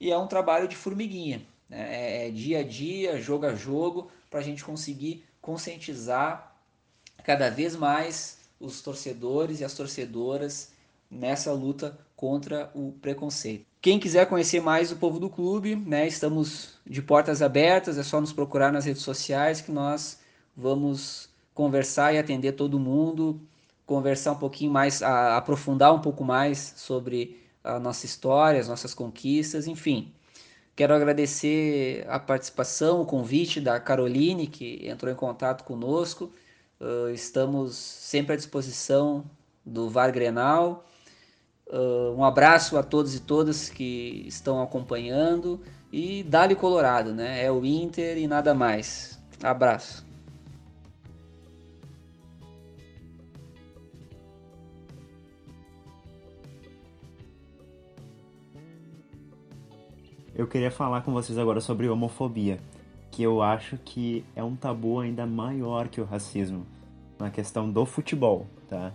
E é um trabalho de formiguinha. Né? É, é dia a dia, jogo a jogo, para a gente conseguir conscientizar cada vez mais os torcedores e as torcedoras nessa luta contra o preconceito. Quem quiser conhecer mais o povo do clube, né, estamos de portas abertas, é só nos procurar nas redes sociais que nós vamos conversar e atender todo mundo, conversar um pouquinho mais, a, aprofundar um pouco mais sobre a nossa história, as nossas conquistas, enfim. Quero agradecer a participação, o convite da Caroline, que entrou em contato conosco. Uh, estamos sempre à disposição do VAR Grenal Uh, um abraço a todos e todas que estão acompanhando e dale Colorado, né? É o Inter e nada mais. Abraço. Eu queria falar com vocês agora sobre homofobia, que eu acho que é um tabu ainda maior que o racismo na questão do futebol, tá?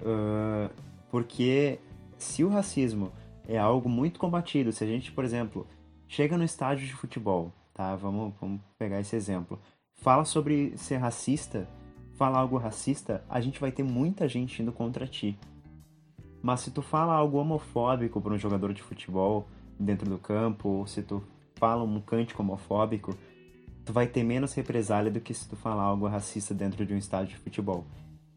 Uh, porque se o racismo é algo muito combatido, se a gente, por exemplo, chega no estádio de futebol, tá? Vamos, vamos pegar esse exemplo. Fala sobre ser racista, fala algo racista, a gente vai ter muita gente indo contra ti. Mas se tu fala algo homofóbico para um jogador de futebol dentro do campo, ou se tu fala um cântico homofóbico, tu vai ter menos represália do que se tu falar algo racista dentro de um estádio de futebol.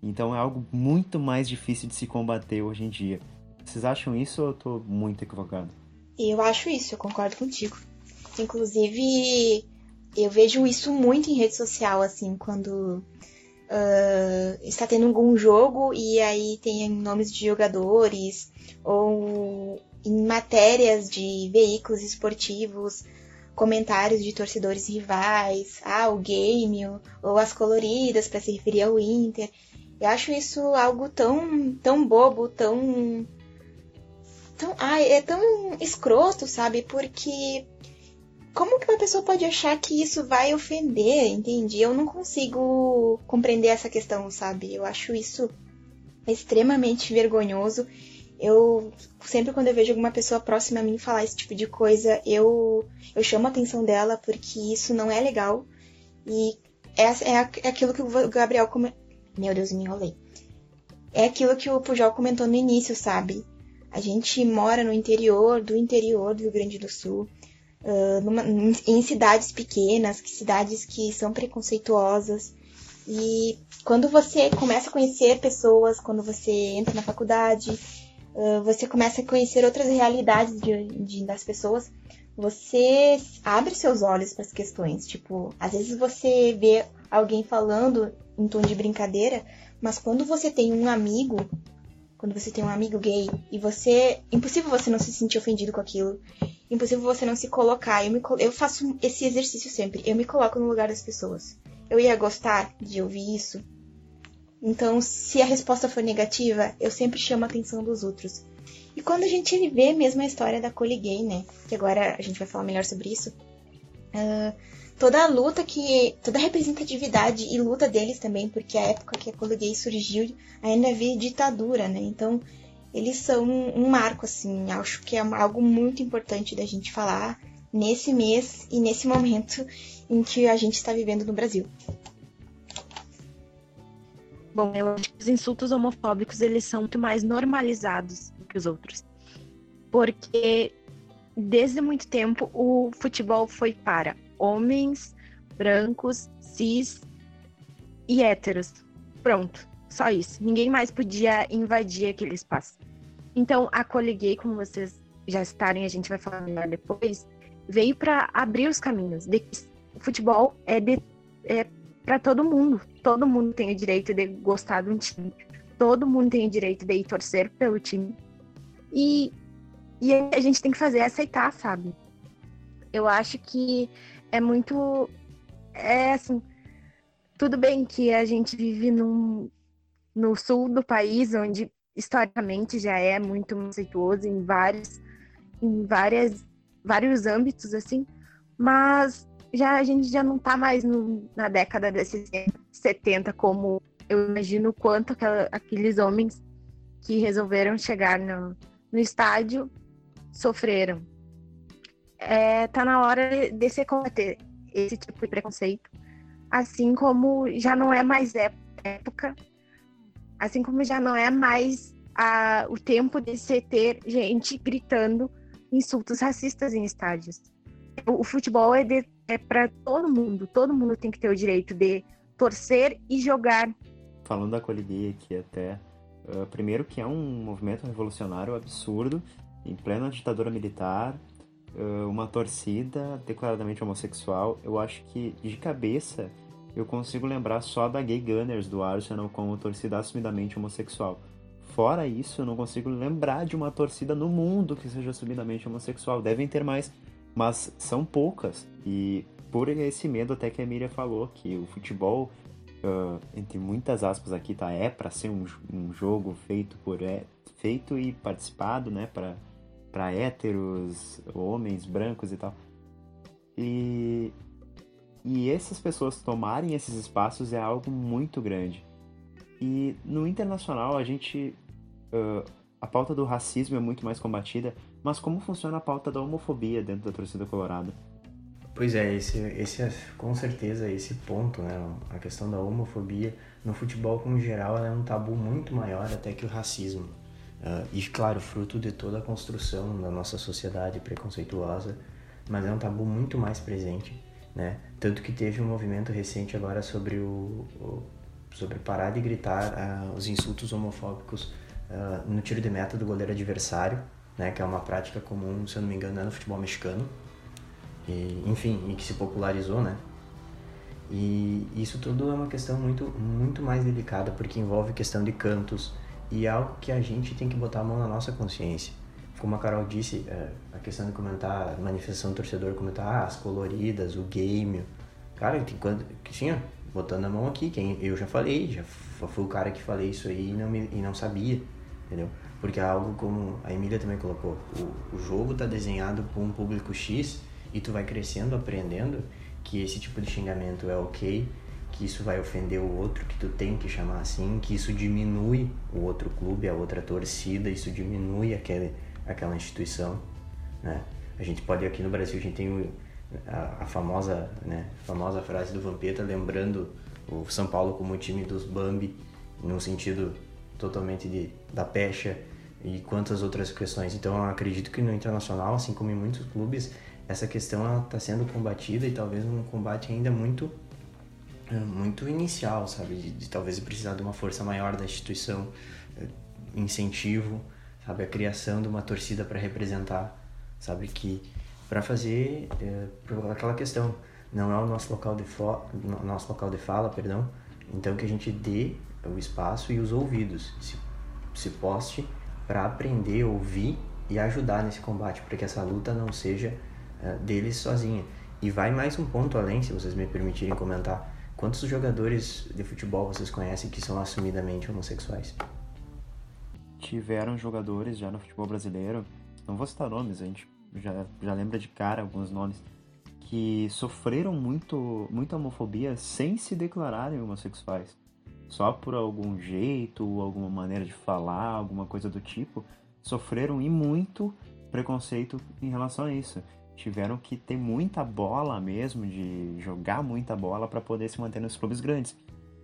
Então é algo muito mais difícil de se combater hoje em dia. Vocês acham isso ou eu tô muito equivocado? Eu acho isso, eu concordo contigo. Inclusive, eu vejo isso muito em rede social, assim, quando uh, está tendo algum jogo e aí tem nomes de jogadores ou em matérias de veículos esportivos, comentários de torcedores rivais, ah, o game ou as coloridas para se referir ao Inter. Eu acho isso algo tão, tão bobo, tão, tão, ai, é tão escroto, sabe? Porque como que uma pessoa pode achar que isso vai ofender, entende? Eu não consigo compreender essa questão, sabe? Eu acho isso extremamente vergonhoso. Eu sempre quando eu vejo alguma pessoa próxima a mim falar esse tipo de coisa, eu eu chamo a atenção dela porque isso não é legal. E é, é, é aquilo que o Gabriel come... Meu Deus, me enrolei. É aquilo que o Pujol comentou no início, sabe? A gente mora no interior do interior do Rio Grande do Sul uh, numa, em cidades pequenas, que cidades que são preconceituosas. E quando você começa a conhecer pessoas, quando você entra na faculdade, uh, você começa a conhecer outras realidades de, de, das pessoas, você abre seus olhos para as questões. Tipo, às vezes você vê alguém falando em tom de brincadeira, mas quando você tem um amigo quando você tem um amigo gay e você. Impossível você não se sentir ofendido com aquilo. Impossível você não se colocar. Eu, me, eu faço esse exercício sempre. Eu me coloco no lugar das pessoas. Eu ia gostar de ouvir isso. Então, se a resposta for negativa, eu sempre chamo a atenção dos outros. E quando a gente vê mesmo a história da Cole Gay, né? Que agora a gente vai falar melhor sobre isso. Uh, toda a luta que. toda a representatividade e luta deles também, porque a época que a Colgate surgiu ainda havia ditadura, né? Então eles são um marco, assim, acho que é algo muito importante da gente falar nesse mês e nesse momento em que a gente está vivendo no Brasil. Bom, eu acho que os insultos homofóbicos eles são muito mais normalizados do que os outros. Porque desde muito tempo o futebol foi para homens, brancos, cis e héteros. Pronto, só isso. Ninguém mais podia invadir aquele espaço. Então, a Coliguei, como vocês já estarem, a gente vai falar melhor depois, veio para abrir os caminhos. De o futebol é, de, é para todo mundo. Todo mundo tem o direito de gostar de um time. Todo mundo tem o direito de ir torcer pelo time. E, e a gente tem que fazer é aceitar, sabe? Eu acho que é muito. É assim. Tudo bem que a gente vive num, no sul do país, onde historicamente já é muito conceituoso em vários, em várias, vários âmbitos, assim, mas já a gente já não está mais no, na década de 70, como eu imagino quanto aquela, aqueles homens que resolveram chegar no, no estádio sofreram é, tá na hora de se combater esse tipo de preconceito. Assim como já não é mais época, assim como já não é mais a, o tempo de se ter gente gritando insultos racistas em estádios. O, o futebol é, de, é para todo mundo, todo mundo tem que ter o direito de torcer e jogar. Falando da Coliguei aqui até, uh, primeiro que é um movimento revolucionário absurdo, em plena ditadura militar, uh, uma torcida declaradamente homossexual, eu acho que de cabeça eu consigo lembrar só da Gay Gunners do Arsenal como torcida assumidamente homossexual. Fora isso, eu não consigo lembrar de uma torcida no mundo que seja assumidamente homossexual. Devem ter mais, mas são poucas. E por esse medo até que a Miriam falou, que o futebol, uh, entre muitas aspas aqui, tá, é para ser um, um, jogo feito por é, feito e participado, né, para para héteros, homens brancos e tal. E, e essas pessoas tomarem esses espaços é algo muito grande. E no internacional a gente. Uh, a pauta do racismo é muito mais combatida, mas como funciona a pauta da homofobia dentro da torcida colorada? Pois é, esse, esse é com certeza esse ponto, né? A questão da homofobia no futebol como geral é um tabu muito maior até que o racismo. Uh, e claro, fruto de toda a construção da nossa sociedade preconceituosa, mas é um tabu muito mais presente, né? Tanto que teve um movimento recente agora sobre o, o sobre parar de gritar uh, os insultos homofóbicos uh, no tiro de meta do goleiro adversário, né? Que é uma prática comum, se eu não me engano, é no futebol mexicano e, enfim, e que se popularizou, né? E isso tudo é uma questão muito, muito mais delicada porque envolve questão de cantos e é algo que a gente tem que botar a mão na nossa consciência. Como a Carol disse, é, a questão de comentar, manifestação do torcedor, comentar ah, as coloridas, o game. Cara, tem quando, sim, botando a mão aqui, quem eu já falei, já fui o cara que falei isso aí e não, me, e não sabia, entendeu? Porque é algo como a Emília também colocou, o, o jogo está desenhado para um público X e tu vai crescendo, aprendendo que esse tipo de xingamento é ok, que isso vai ofender o outro, que tu tem que chamar assim, que isso diminui o outro clube, a outra torcida, isso diminui aquele, aquela instituição, né? A gente pode aqui no Brasil a gente tem a, a famosa, né, famosa frase do Vampeta lembrando o São Paulo como o time dos Bambi, num sentido totalmente de da pecha e quantas outras questões. Então eu acredito que no internacional, assim como em muitos clubes, essa questão está sendo combatida e talvez um combate ainda muito eh, muito inicial, sabe, de, de, talvez precisar de uma força maior da instituição, eh, incentivo, sabe, a criação de uma torcida para representar, sabe, que para fazer é, aquela questão. Não é o nosso local de fo nosso local de fala, perdão, então que a gente dê o espaço e os ouvidos, se, se poste para aprender, ouvir e ajudar nesse combate, para que essa luta não seja uh, deles sozinha. E vai mais um ponto além, se vocês me permitirem comentar. Quantos jogadores de futebol vocês conhecem que são assumidamente homossexuais? Tiveram jogadores já no futebol brasileiro, não vou citar nomes, a gente já, já lembra de cara alguns nomes, que sofreram muito, muita homofobia sem se declararem homossexuais. Só por algum jeito, alguma maneira de falar, alguma coisa do tipo, sofreram e muito preconceito em relação a isso. Tiveram que ter muita bola mesmo, de jogar muita bola para poder se manter nos clubes grandes,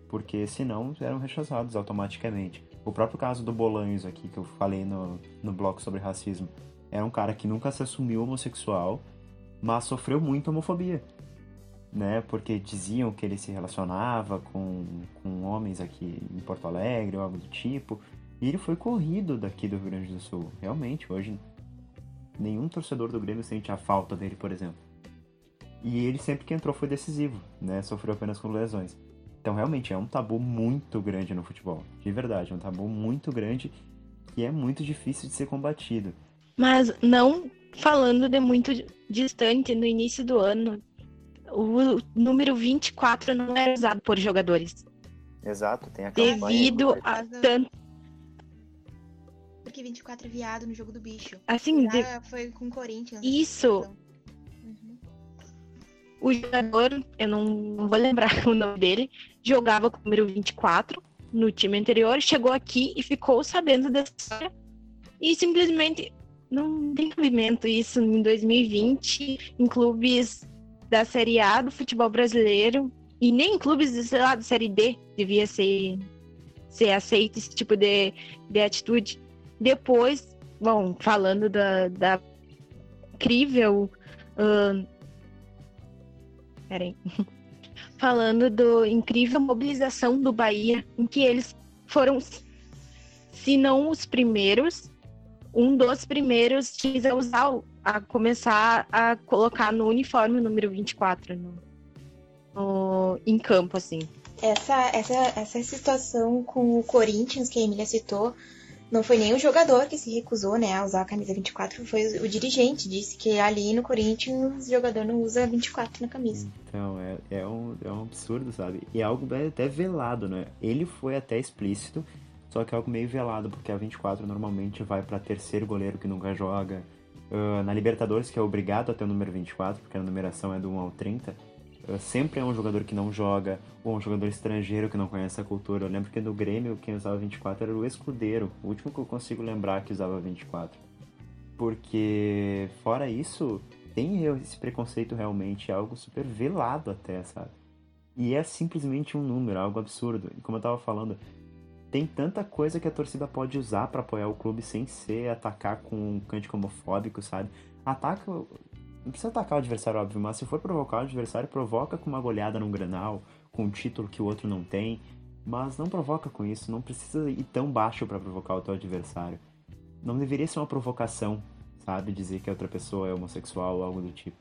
porque senão eram rechaçados automaticamente. O próprio caso do Bolanhos aqui, que eu falei no, no bloco sobre racismo, era um cara que nunca se assumiu homossexual, mas sofreu muito homofobia, né? Porque diziam que ele se relacionava com, com homens aqui em Porto Alegre ou algo do tipo, e ele foi corrido daqui do Rio Grande do Sul. Realmente, hoje nenhum torcedor do Grêmio sente a falta dele, por exemplo. E ele sempre que entrou foi decisivo, né? Sofreu apenas com lesões. Então realmente é um tabu muito grande no futebol. De verdade, é um tabu muito grande que é muito difícil de ser combatido. Mas não falando de muito distante, no início do ano, o número 24 não era usado por jogadores. Exato, tem a campanha. Devido a tanto porque 24 é viado no jogo do bicho. Assim, de... foi com o Corinthians. Isso. Uhum. O jogador, eu não, não vou lembrar o nome dele, jogava com o número 24 no time anterior, chegou aqui e ficou sabendo dessa história. E simplesmente não tem movimento isso em 2020 em clubes da Série A do futebol brasileiro e nem em clubes, sei lá, da Série D devia ser, ser aceito esse tipo de, de atitude. Depois, bom, falando da, da incrível. Uh, peraí. falando do incrível mobilização do Bahia, em que eles foram, se não os primeiros, um dos primeiros times a usar, a começar a colocar no uniforme o número 24 no, no, em campo, assim. Essa, essa, essa situação com o Corinthians, que a Emília citou, não foi nem o jogador que se recusou né, a usar a camisa 24, foi o dirigente. Disse que ali no Corinthians o jogador não usa 24 na camisa. Então, é, é, um, é um absurdo, sabe? E é algo até velado, né? Ele foi até explícito, só que é algo meio velado, porque a 24 normalmente vai para terceiro goleiro que nunca joga, Uh, na Libertadores, que é obrigado a ter o número 24, porque a numeração é do 1 ao 30, uh, sempre é um jogador que não joga, ou um jogador estrangeiro que não conhece a cultura. Eu lembro que no Grêmio quem usava 24 era o Escudeiro, o último que eu consigo lembrar que usava 24. Porque, fora isso, tem esse preconceito realmente, é algo super velado até, sabe? E é simplesmente um número, algo absurdo. E como eu tava falando, tem tanta coisa que a torcida pode usar para apoiar o clube sem ser atacar com um cântico homofóbico, sabe? Ataca. Não precisa atacar o adversário, óbvio, mas se for provocar o adversário, provoca com uma goleada num granal, com um título que o outro não tem. Mas não provoca com isso, não precisa ir tão baixo para provocar o teu adversário. Não deveria ser uma provocação, sabe? Dizer que a outra pessoa é homossexual ou algo do tipo.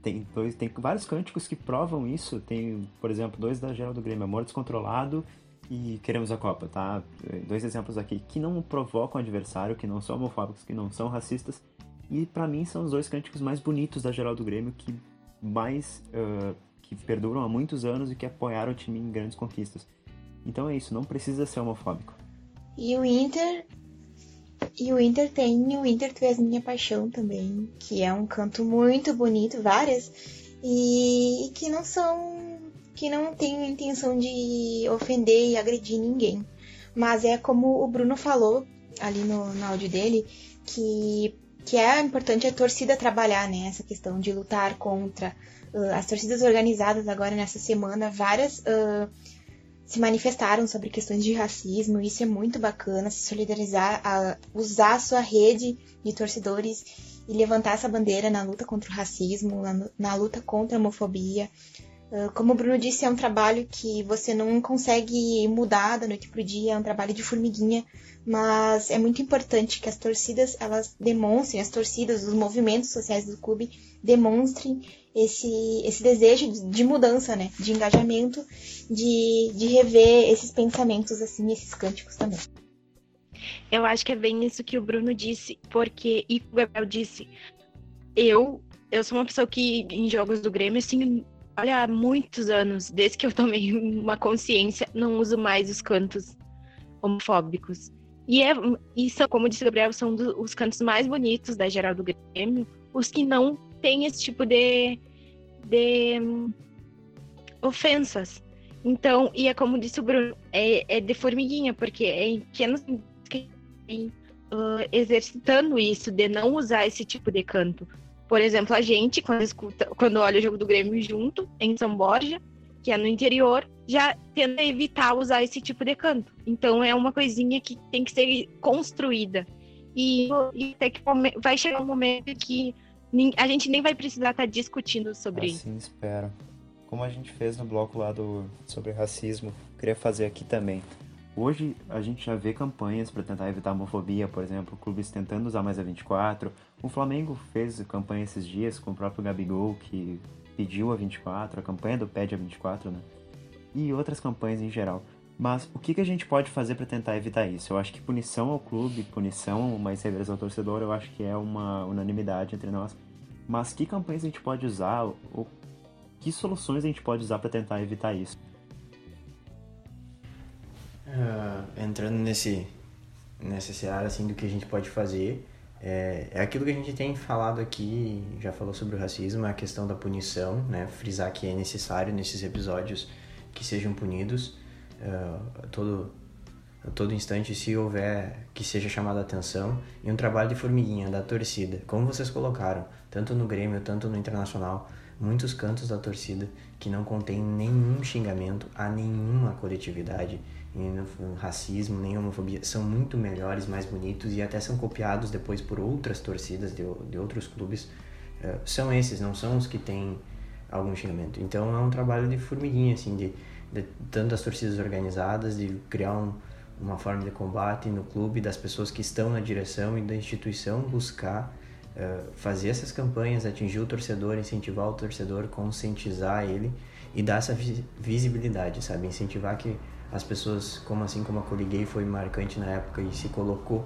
Tem, dois, tem vários cânticos que provam isso. Tem, por exemplo, dois da Geral do Grêmio, Amor Descontrolado e queremos a Copa, tá? Dois exemplos aqui que não provocam adversário, que não são homofóbicos, que não são racistas. E para mim são os dois cânticos mais bonitos da geral do Grêmio, que mais uh, que perduram há muitos anos e que apoiaram o time em grandes conquistas. Então é isso, não precisa ser homofóbico. E o Inter e o Inter tem o Inter Tu és minha paixão também, que é um canto muito bonito, várias, e que não são que não tem intenção de ofender e agredir ninguém. Mas é como o Bruno falou ali no, no áudio dele, que, que é importante a torcida trabalhar, né? Essa questão de lutar contra uh, as torcidas organizadas agora nessa semana, várias uh, se manifestaram sobre questões de racismo, isso é muito bacana, se solidarizar, usar a sua rede de torcedores e levantar essa bandeira na luta contra o racismo, na, na luta contra a homofobia, como o Bruno disse, é um trabalho que você não consegue mudar da noite pro dia, é um trabalho de formiguinha, mas é muito importante que as torcidas, elas demonstrem, as torcidas, os movimentos sociais do clube demonstrem esse, esse desejo de mudança, né? De engajamento, de, de rever esses pensamentos, assim, esses cânticos também. Eu acho que é bem isso que o Bruno disse, porque, e o Gabriel disse, eu, eu sou uma pessoa que em jogos do Grêmio, assim, olha, há muitos anos, desde que eu tomei uma consciência, não uso mais os cantos homofóbicos. E, é, e são, como disse o Gabriel, são do, os cantos mais bonitos da geral do Grêmio, os que não têm esse tipo de, de um, ofensas. Então, e é como disse o Bruno, é, é de formiguinha, porque é em pequenos uh, exercitando isso, de não usar esse tipo de canto. Por exemplo, a gente, quando escuta, quando olha o jogo do Grêmio junto, em São Borja, que é no interior, já tenta evitar usar esse tipo de canto. Então é uma coisinha que tem que ser construída. E, e até que vai chegar um momento que a gente nem vai precisar estar discutindo sobre isso. Assim espero. Como a gente fez no bloco lá do, sobre racismo, queria fazer aqui também. Hoje a gente já vê campanhas para tentar evitar a homofobia, por exemplo, clubes tentando usar mais a 24. O Flamengo fez campanha esses dias com o próprio Gabigol, que pediu a 24, a campanha do Pede a 24, né? E outras campanhas em geral. Mas o que, que a gente pode fazer para tentar evitar isso? Eu acho que punição ao clube, punição mais severas ao torcedor, eu acho que é uma unanimidade entre nós. Mas que campanhas a gente pode usar? Ou que soluções a gente pode usar para tentar evitar isso? Uh, entrando nesse, nessa seara assim, do que a gente pode fazer, é, é aquilo que a gente tem falado aqui, já falou sobre o racismo, a questão da punição, né? frisar que é necessário nesses episódios que sejam punidos uh, todo, a todo instante, se houver que seja chamada a atenção, e um trabalho de formiguinha da torcida, como vocês colocaram, tanto no Grêmio, tanto no Internacional, muitos cantos da torcida que não contém nenhum xingamento a nenhuma coletividade, nem racismo, nem homofobia, são muito melhores, mais bonitos e até são copiados depois por outras torcidas de, de outros clubes. Uh, são esses, não são os que têm algum xingamento. Então é um trabalho de formiguinha, assim, de, de tanto das torcidas organizadas, de criar um, uma forma de combate no clube, das pessoas que estão na direção e da instituição buscar uh, fazer essas campanhas, atingir o torcedor, incentivar o torcedor, conscientizar ele e dar essa visibilidade, sabe? Incentivar que as pessoas, como assim como a Coliguei foi marcante na época e se colocou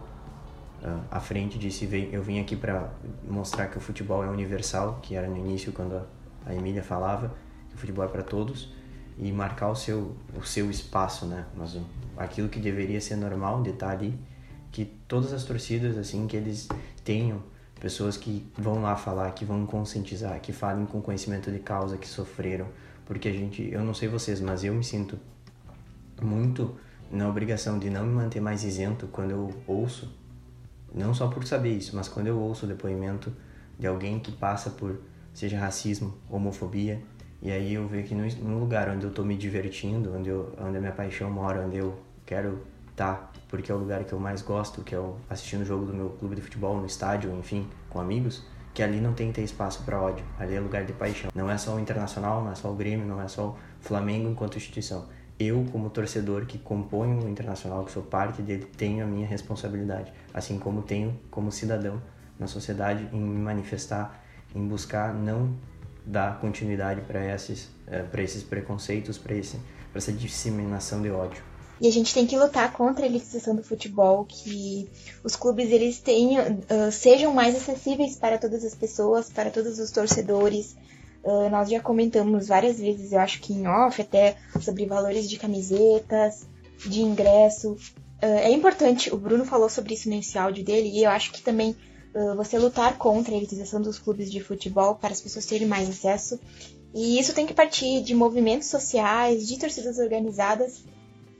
uh, à frente, disse eu vim aqui para mostrar que o futebol é universal, que era no início quando a Emília falava que o futebol é para todos e marcar o seu o seu espaço, né? Mas aquilo que deveria ser normal de estar ali, que todas as torcidas assim que eles tenham pessoas que vão lá falar, que vão conscientizar, que falem com conhecimento de causa, que sofreram, porque a gente, eu não sei vocês, mas eu me sinto muito na obrigação de não me manter mais isento quando eu ouço, não só por saber isso, mas quando eu ouço o depoimento de alguém que passa por seja racismo, homofobia, e aí eu vejo que no, lugar onde eu tô me divertindo, onde, eu, onde a minha paixão mora, onde eu quero tá, porque é o lugar que eu mais gosto, que é assistindo o jogo do meu clube de futebol no estádio, enfim, com amigos, que ali não tem que ter espaço para ódio, ali é lugar de paixão. Não é só o Internacional, não é só o Grêmio, não é só o Flamengo enquanto instituição. Eu, como torcedor que componho o Internacional, que sou parte dele, tenho a minha responsabilidade, assim como tenho como cidadão na sociedade em me manifestar, em buscar não dar continuidade para esses, eh, para esses preconceitos, para essa disseminação de ódio. E a gente tem que lutar contra a elitização do futebol, que os clubes eles tenham, uh, sejam mais acessíveis para todas as pessoas, para todos os torcedores. Uh, nós já comentamos várias vezes, eu acho que em off, até sobre valores de camisetas, de ingresso. Uh, é importante, o Bruno falou sobre isso nesse áudio dele, e eu acho que também você lutar contra a elitização dos clubes de futebol para as pessoas terem mais acesso. E isso tem que partir de movimentos sociais, de torcidas organizadas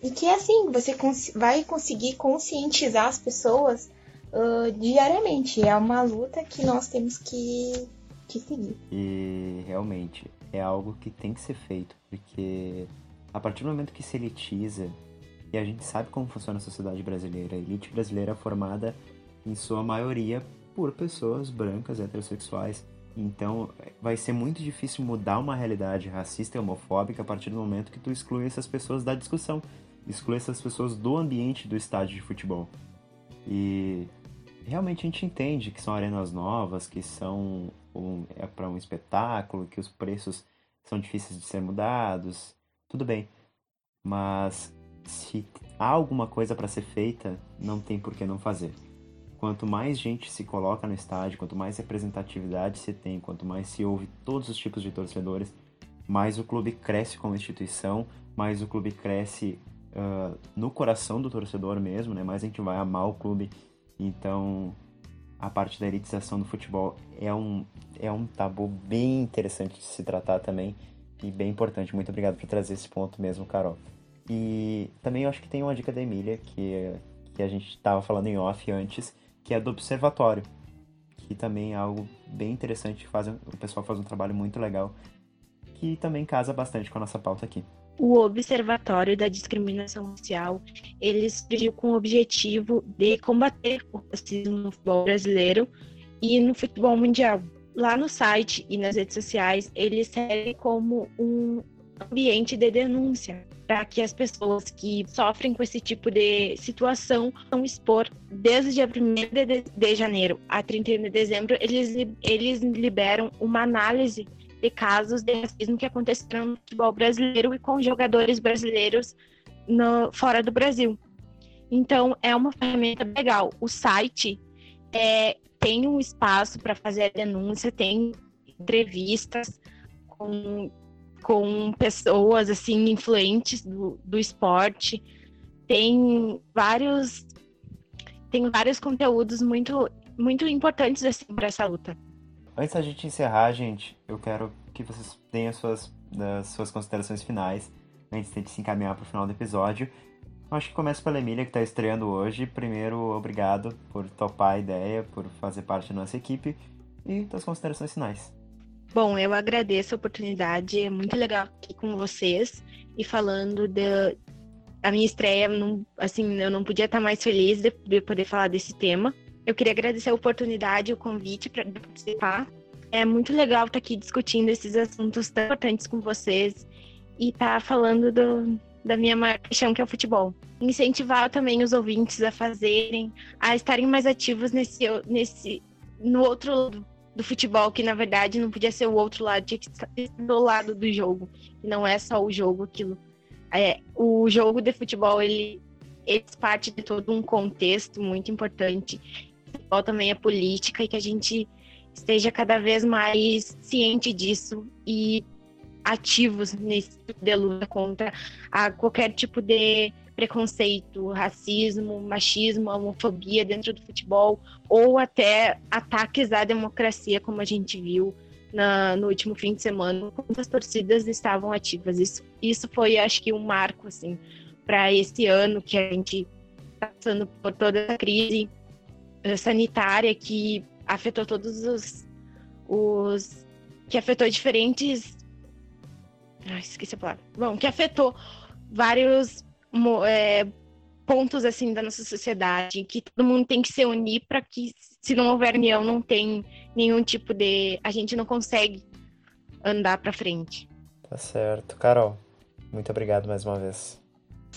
e que assim, você cons vai conseguir conscientizar as pessoas uh, diariamente. É uma luta que nós temos que, que seguir. E realmente é algo que tem que ser feito, porque a partir do momento que se elitiza, e a gente sabe como funciona a sociedade brasileira, a elite brasileira é formada em sua maioria por pessoas brancas, heterossexuais. Então, vai ser muito difícil mudar uma realidade racista e homofóbica a partir do momento que tu exclui essas pessoas da discussão exclui essas pessoas do ambiente do estádio de futebol. E realmente a gente entende que são arenas novas, que são um, é para um espetáculo, que os preços são difíceis de ser mudados, tudo bem. Mas se há alguma coisa para ser feita, não tem por que não fazer. Quanto mais gente se coloca no estádio, quanto mais representatividade se tem, quanto mais se ouve todos os tipos de torcedores, mais o clube cresce como instituição, mais o clube cresce uh, no coração do torcedor mesmo, né? Mais a gente vai amar o clube. Então, a parte da elitização do futebol é um, é um tabu bem interessante de se tratar também e bem importante. Muito obrigado por trazer esse ponto mesmo, Carol. E também eu acho que tem uma dica da Emília que, que a gente estava falando em off antes, que é do observatório, que também é algo bem interessante, faz, o pessoal faz um trabalho muito legal, que também casa bastante com a nossa pauta aqui o Observatório da Discriminação Racial, ele surgiu com o objetivo de combater o racismo no futebol brasileiro e no futebol mundial. Lá no site e nas redes sociais, ele serve como um ambiente de denúncia para que as pessoas que sofrem com esse tipo de situação vão expor desde o dia 1 de, de janeiro a 31 de dezembro, eles, eles liberam uma análise de casos de racismo que aconteceram no futebol brasileiro e com jogadores brasileiros no, fora do Brasil. Então, é uma ferramenta legal. O site é, tem um espaço para fazer a denúncia, tem entrevistas com, com pessoas assim influentes do, do esporte, tem vários tem vários conteúdos muito muito importantes assim para essa luta. Antes da gente encerrar, gente, eu quero que vocês tenham as suas, as suas considerações finais, antes de se encaminhar para o final do episódio. Acho que começo pela Emília, que está estreando hoje. Primeiro, obrigado por topar a ideia, por fazer parte da nossa equipe e das considerações finais. Bom, eu agradeço a oportunidade, é muito legal aqui com vocês e falando da minha estreia, não, assim, eu não podia estar mais feliz de poder falar desse tema. Eu queria agradecer a oportunidade, o convite para participar. É muito legal estar aqui discutindo esses assuntos tão importantes com vocês e estar tá falando do, da minha maior paixão, que é o futebol. Incentivar também os ouvintes a fazerem, a estarem mais ativos nesse, nesse no outro lado do futebol, que na verdade não podia ser o outro lado, tinha que estar do lado do jogo. E não é só o jogo aquilo. É, o jogo de futebol, ele, ele parte de todo um contexto muito importante futebol também é política e que a gente esteja cada vez mais ciente disso e ativos nesse tipo de luta contra qualquer tipo de preconceito, racismo, machismo, homofobia dentro do futebol, ou até ataques à democracia, como a gente viu na, no último fim de semana, quantas torcidas estavam ativas. Isso, isso foi, acho que, um marco assim, para esse ano que a gente está passando por toda a crise sanitária que afetou todos os, os que afetou diferentes. Ai, esqueci a palavra. Bom, que afetou vários é, pontos assim da nossa sociedade, que todo mundo tem que se unir para que, se não houver união, não tem nenhum tipo de. A gente não consegue andar para frente. Tá certo. Carol, muito obrigado mais uma vez.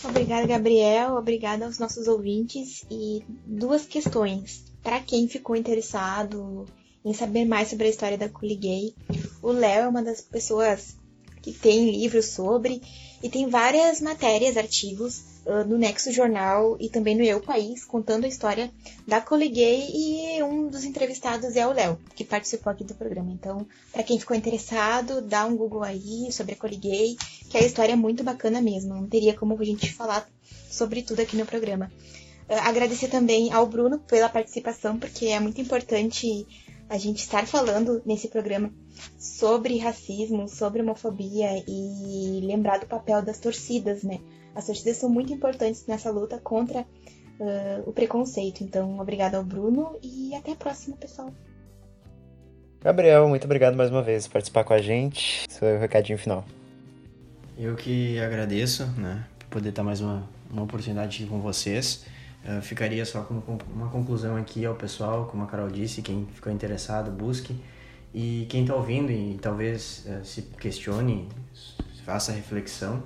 Obrigada, Gabriel. Obrigada aos nossos ouvintes. E duas questões. Para quem ficou interessado em saber mais sobre a história da Gay, o Léo é uma das pessoas que tem livros sobre e tem várias matérias, artigos uh, no Nexo Jornal e também no Eu País contando a história da Gay e um dos entrevistados é o Léo, que participou aqui do programa. Então, para quem ficou interessado, dá um Google aí sobre a Gay, que a história é muito bacana mesmo. Não teria como a gente falar sobre tudo aqui no programa. Uh, agradecer também ao Bruno pela participação, porque é muito importante a gente estar falando nesse programa sobre racismo, sobre homofobia e lembrar do papel das torcidas, né? As torcidas são muito importantes nessa luta contra uh, o preconceito. Então, obrigado ao Bruno e até a próxima, pessoal. Gabriel, muito obrigado mais uma vez por participar com a gente. Seu recadinho final. Eu que agradeço, né, por poder estar mais uma, uma oportunidade aqui com vocês. Uh, ficaria só com uma conclusão aqui ao pessoal, como a Carol disse, quem ficou interessado, busque. E quem está ouvindo e talvez uh, se questione, faça reflexão,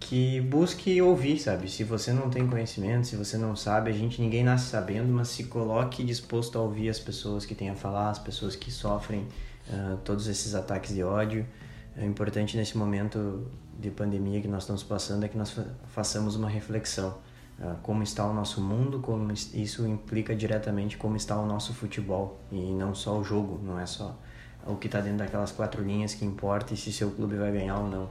que busque ouvir, sabe? Se você não tem conhecimento, se você não sabe, a gente ninguém nasce sabendo, mas se coloque disposto a ouvir as pessoas que têm a falar, as pessoas que sofrem uh, todos esses ataques de ódio. É importante nesse momento de pandemia que nós estamos passando é que nós façamos uma reflexão ah, como está o nosso mundo, como isso implica diretamente como está o nosso futebol e não só o jogo, não é só o que está dentro daquelas quatro linhas que importa e se seu clube vai ganhar ou não.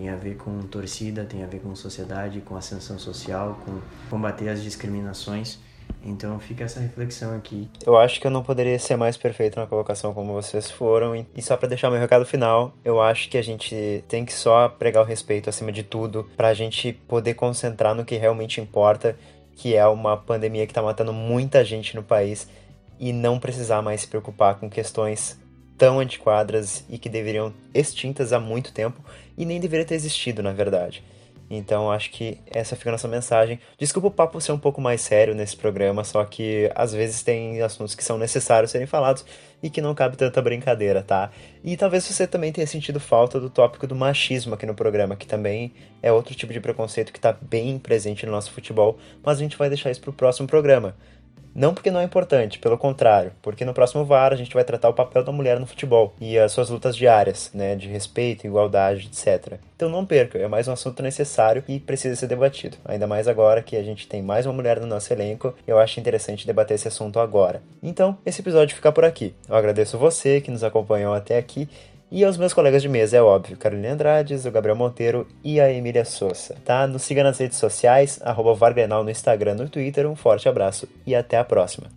Tem a ver com torcida, tem a ver com sociedade, com ascensão social, com combater as discriminações então fica essa reflexão aqui. Eu acho que eu não poderia ser mais perfeito na colocação como vocês foram. E só para deixar meu recado final, eu acho que a gente tem que só pregar o respeito acima de tudo, pra gente poder concentrar no que realmente importa, que é uma pandemia que tá matando muita gente no país e não precisar mais se preocupar com questões tão antiquadas e que deveriam extintas há muito tempo e nem deveria ter existido, na verdade. Então acho que essa fica a nossa mensagem. Desculpa o papo ser um pouco mais sério nesse programa, só que às vezes tem assuntos que são necessários serem falados e que não cabe tanta brincadeira, tá? E talvez você também tenha sentido falta do tópico do machismo aqui no programa, que também é outro tipo de preconceito que está bem presente no nosso futebol, mas a gente vai deixar isso para o próximo programa. Não porque não é importante, pelo contrário, porque no próximo VAR a gente vai tratar o papel da mulher no futebol e as suas lutas diárias, né, de respeito, igualdade, etc. Então não perca, é mais um assunto necessário e precisa ser debatido. Ainda mais agora que a gente tem mais uma mulher no nosso elenco, eu acho interessante debater esse assunto agora. Então, esse episódio fica por aqui. Eu agradeço você que nos acompanhou até aqui e aos meus colegas de mesa, é óbvio, Carolina Andrades, o Gabriel Monteiro e a Emília Souza, tá? Nos siga nas redes sociais, arroba Vargrenal no Instagram no Twitter. Um forte abraço e até a próxima.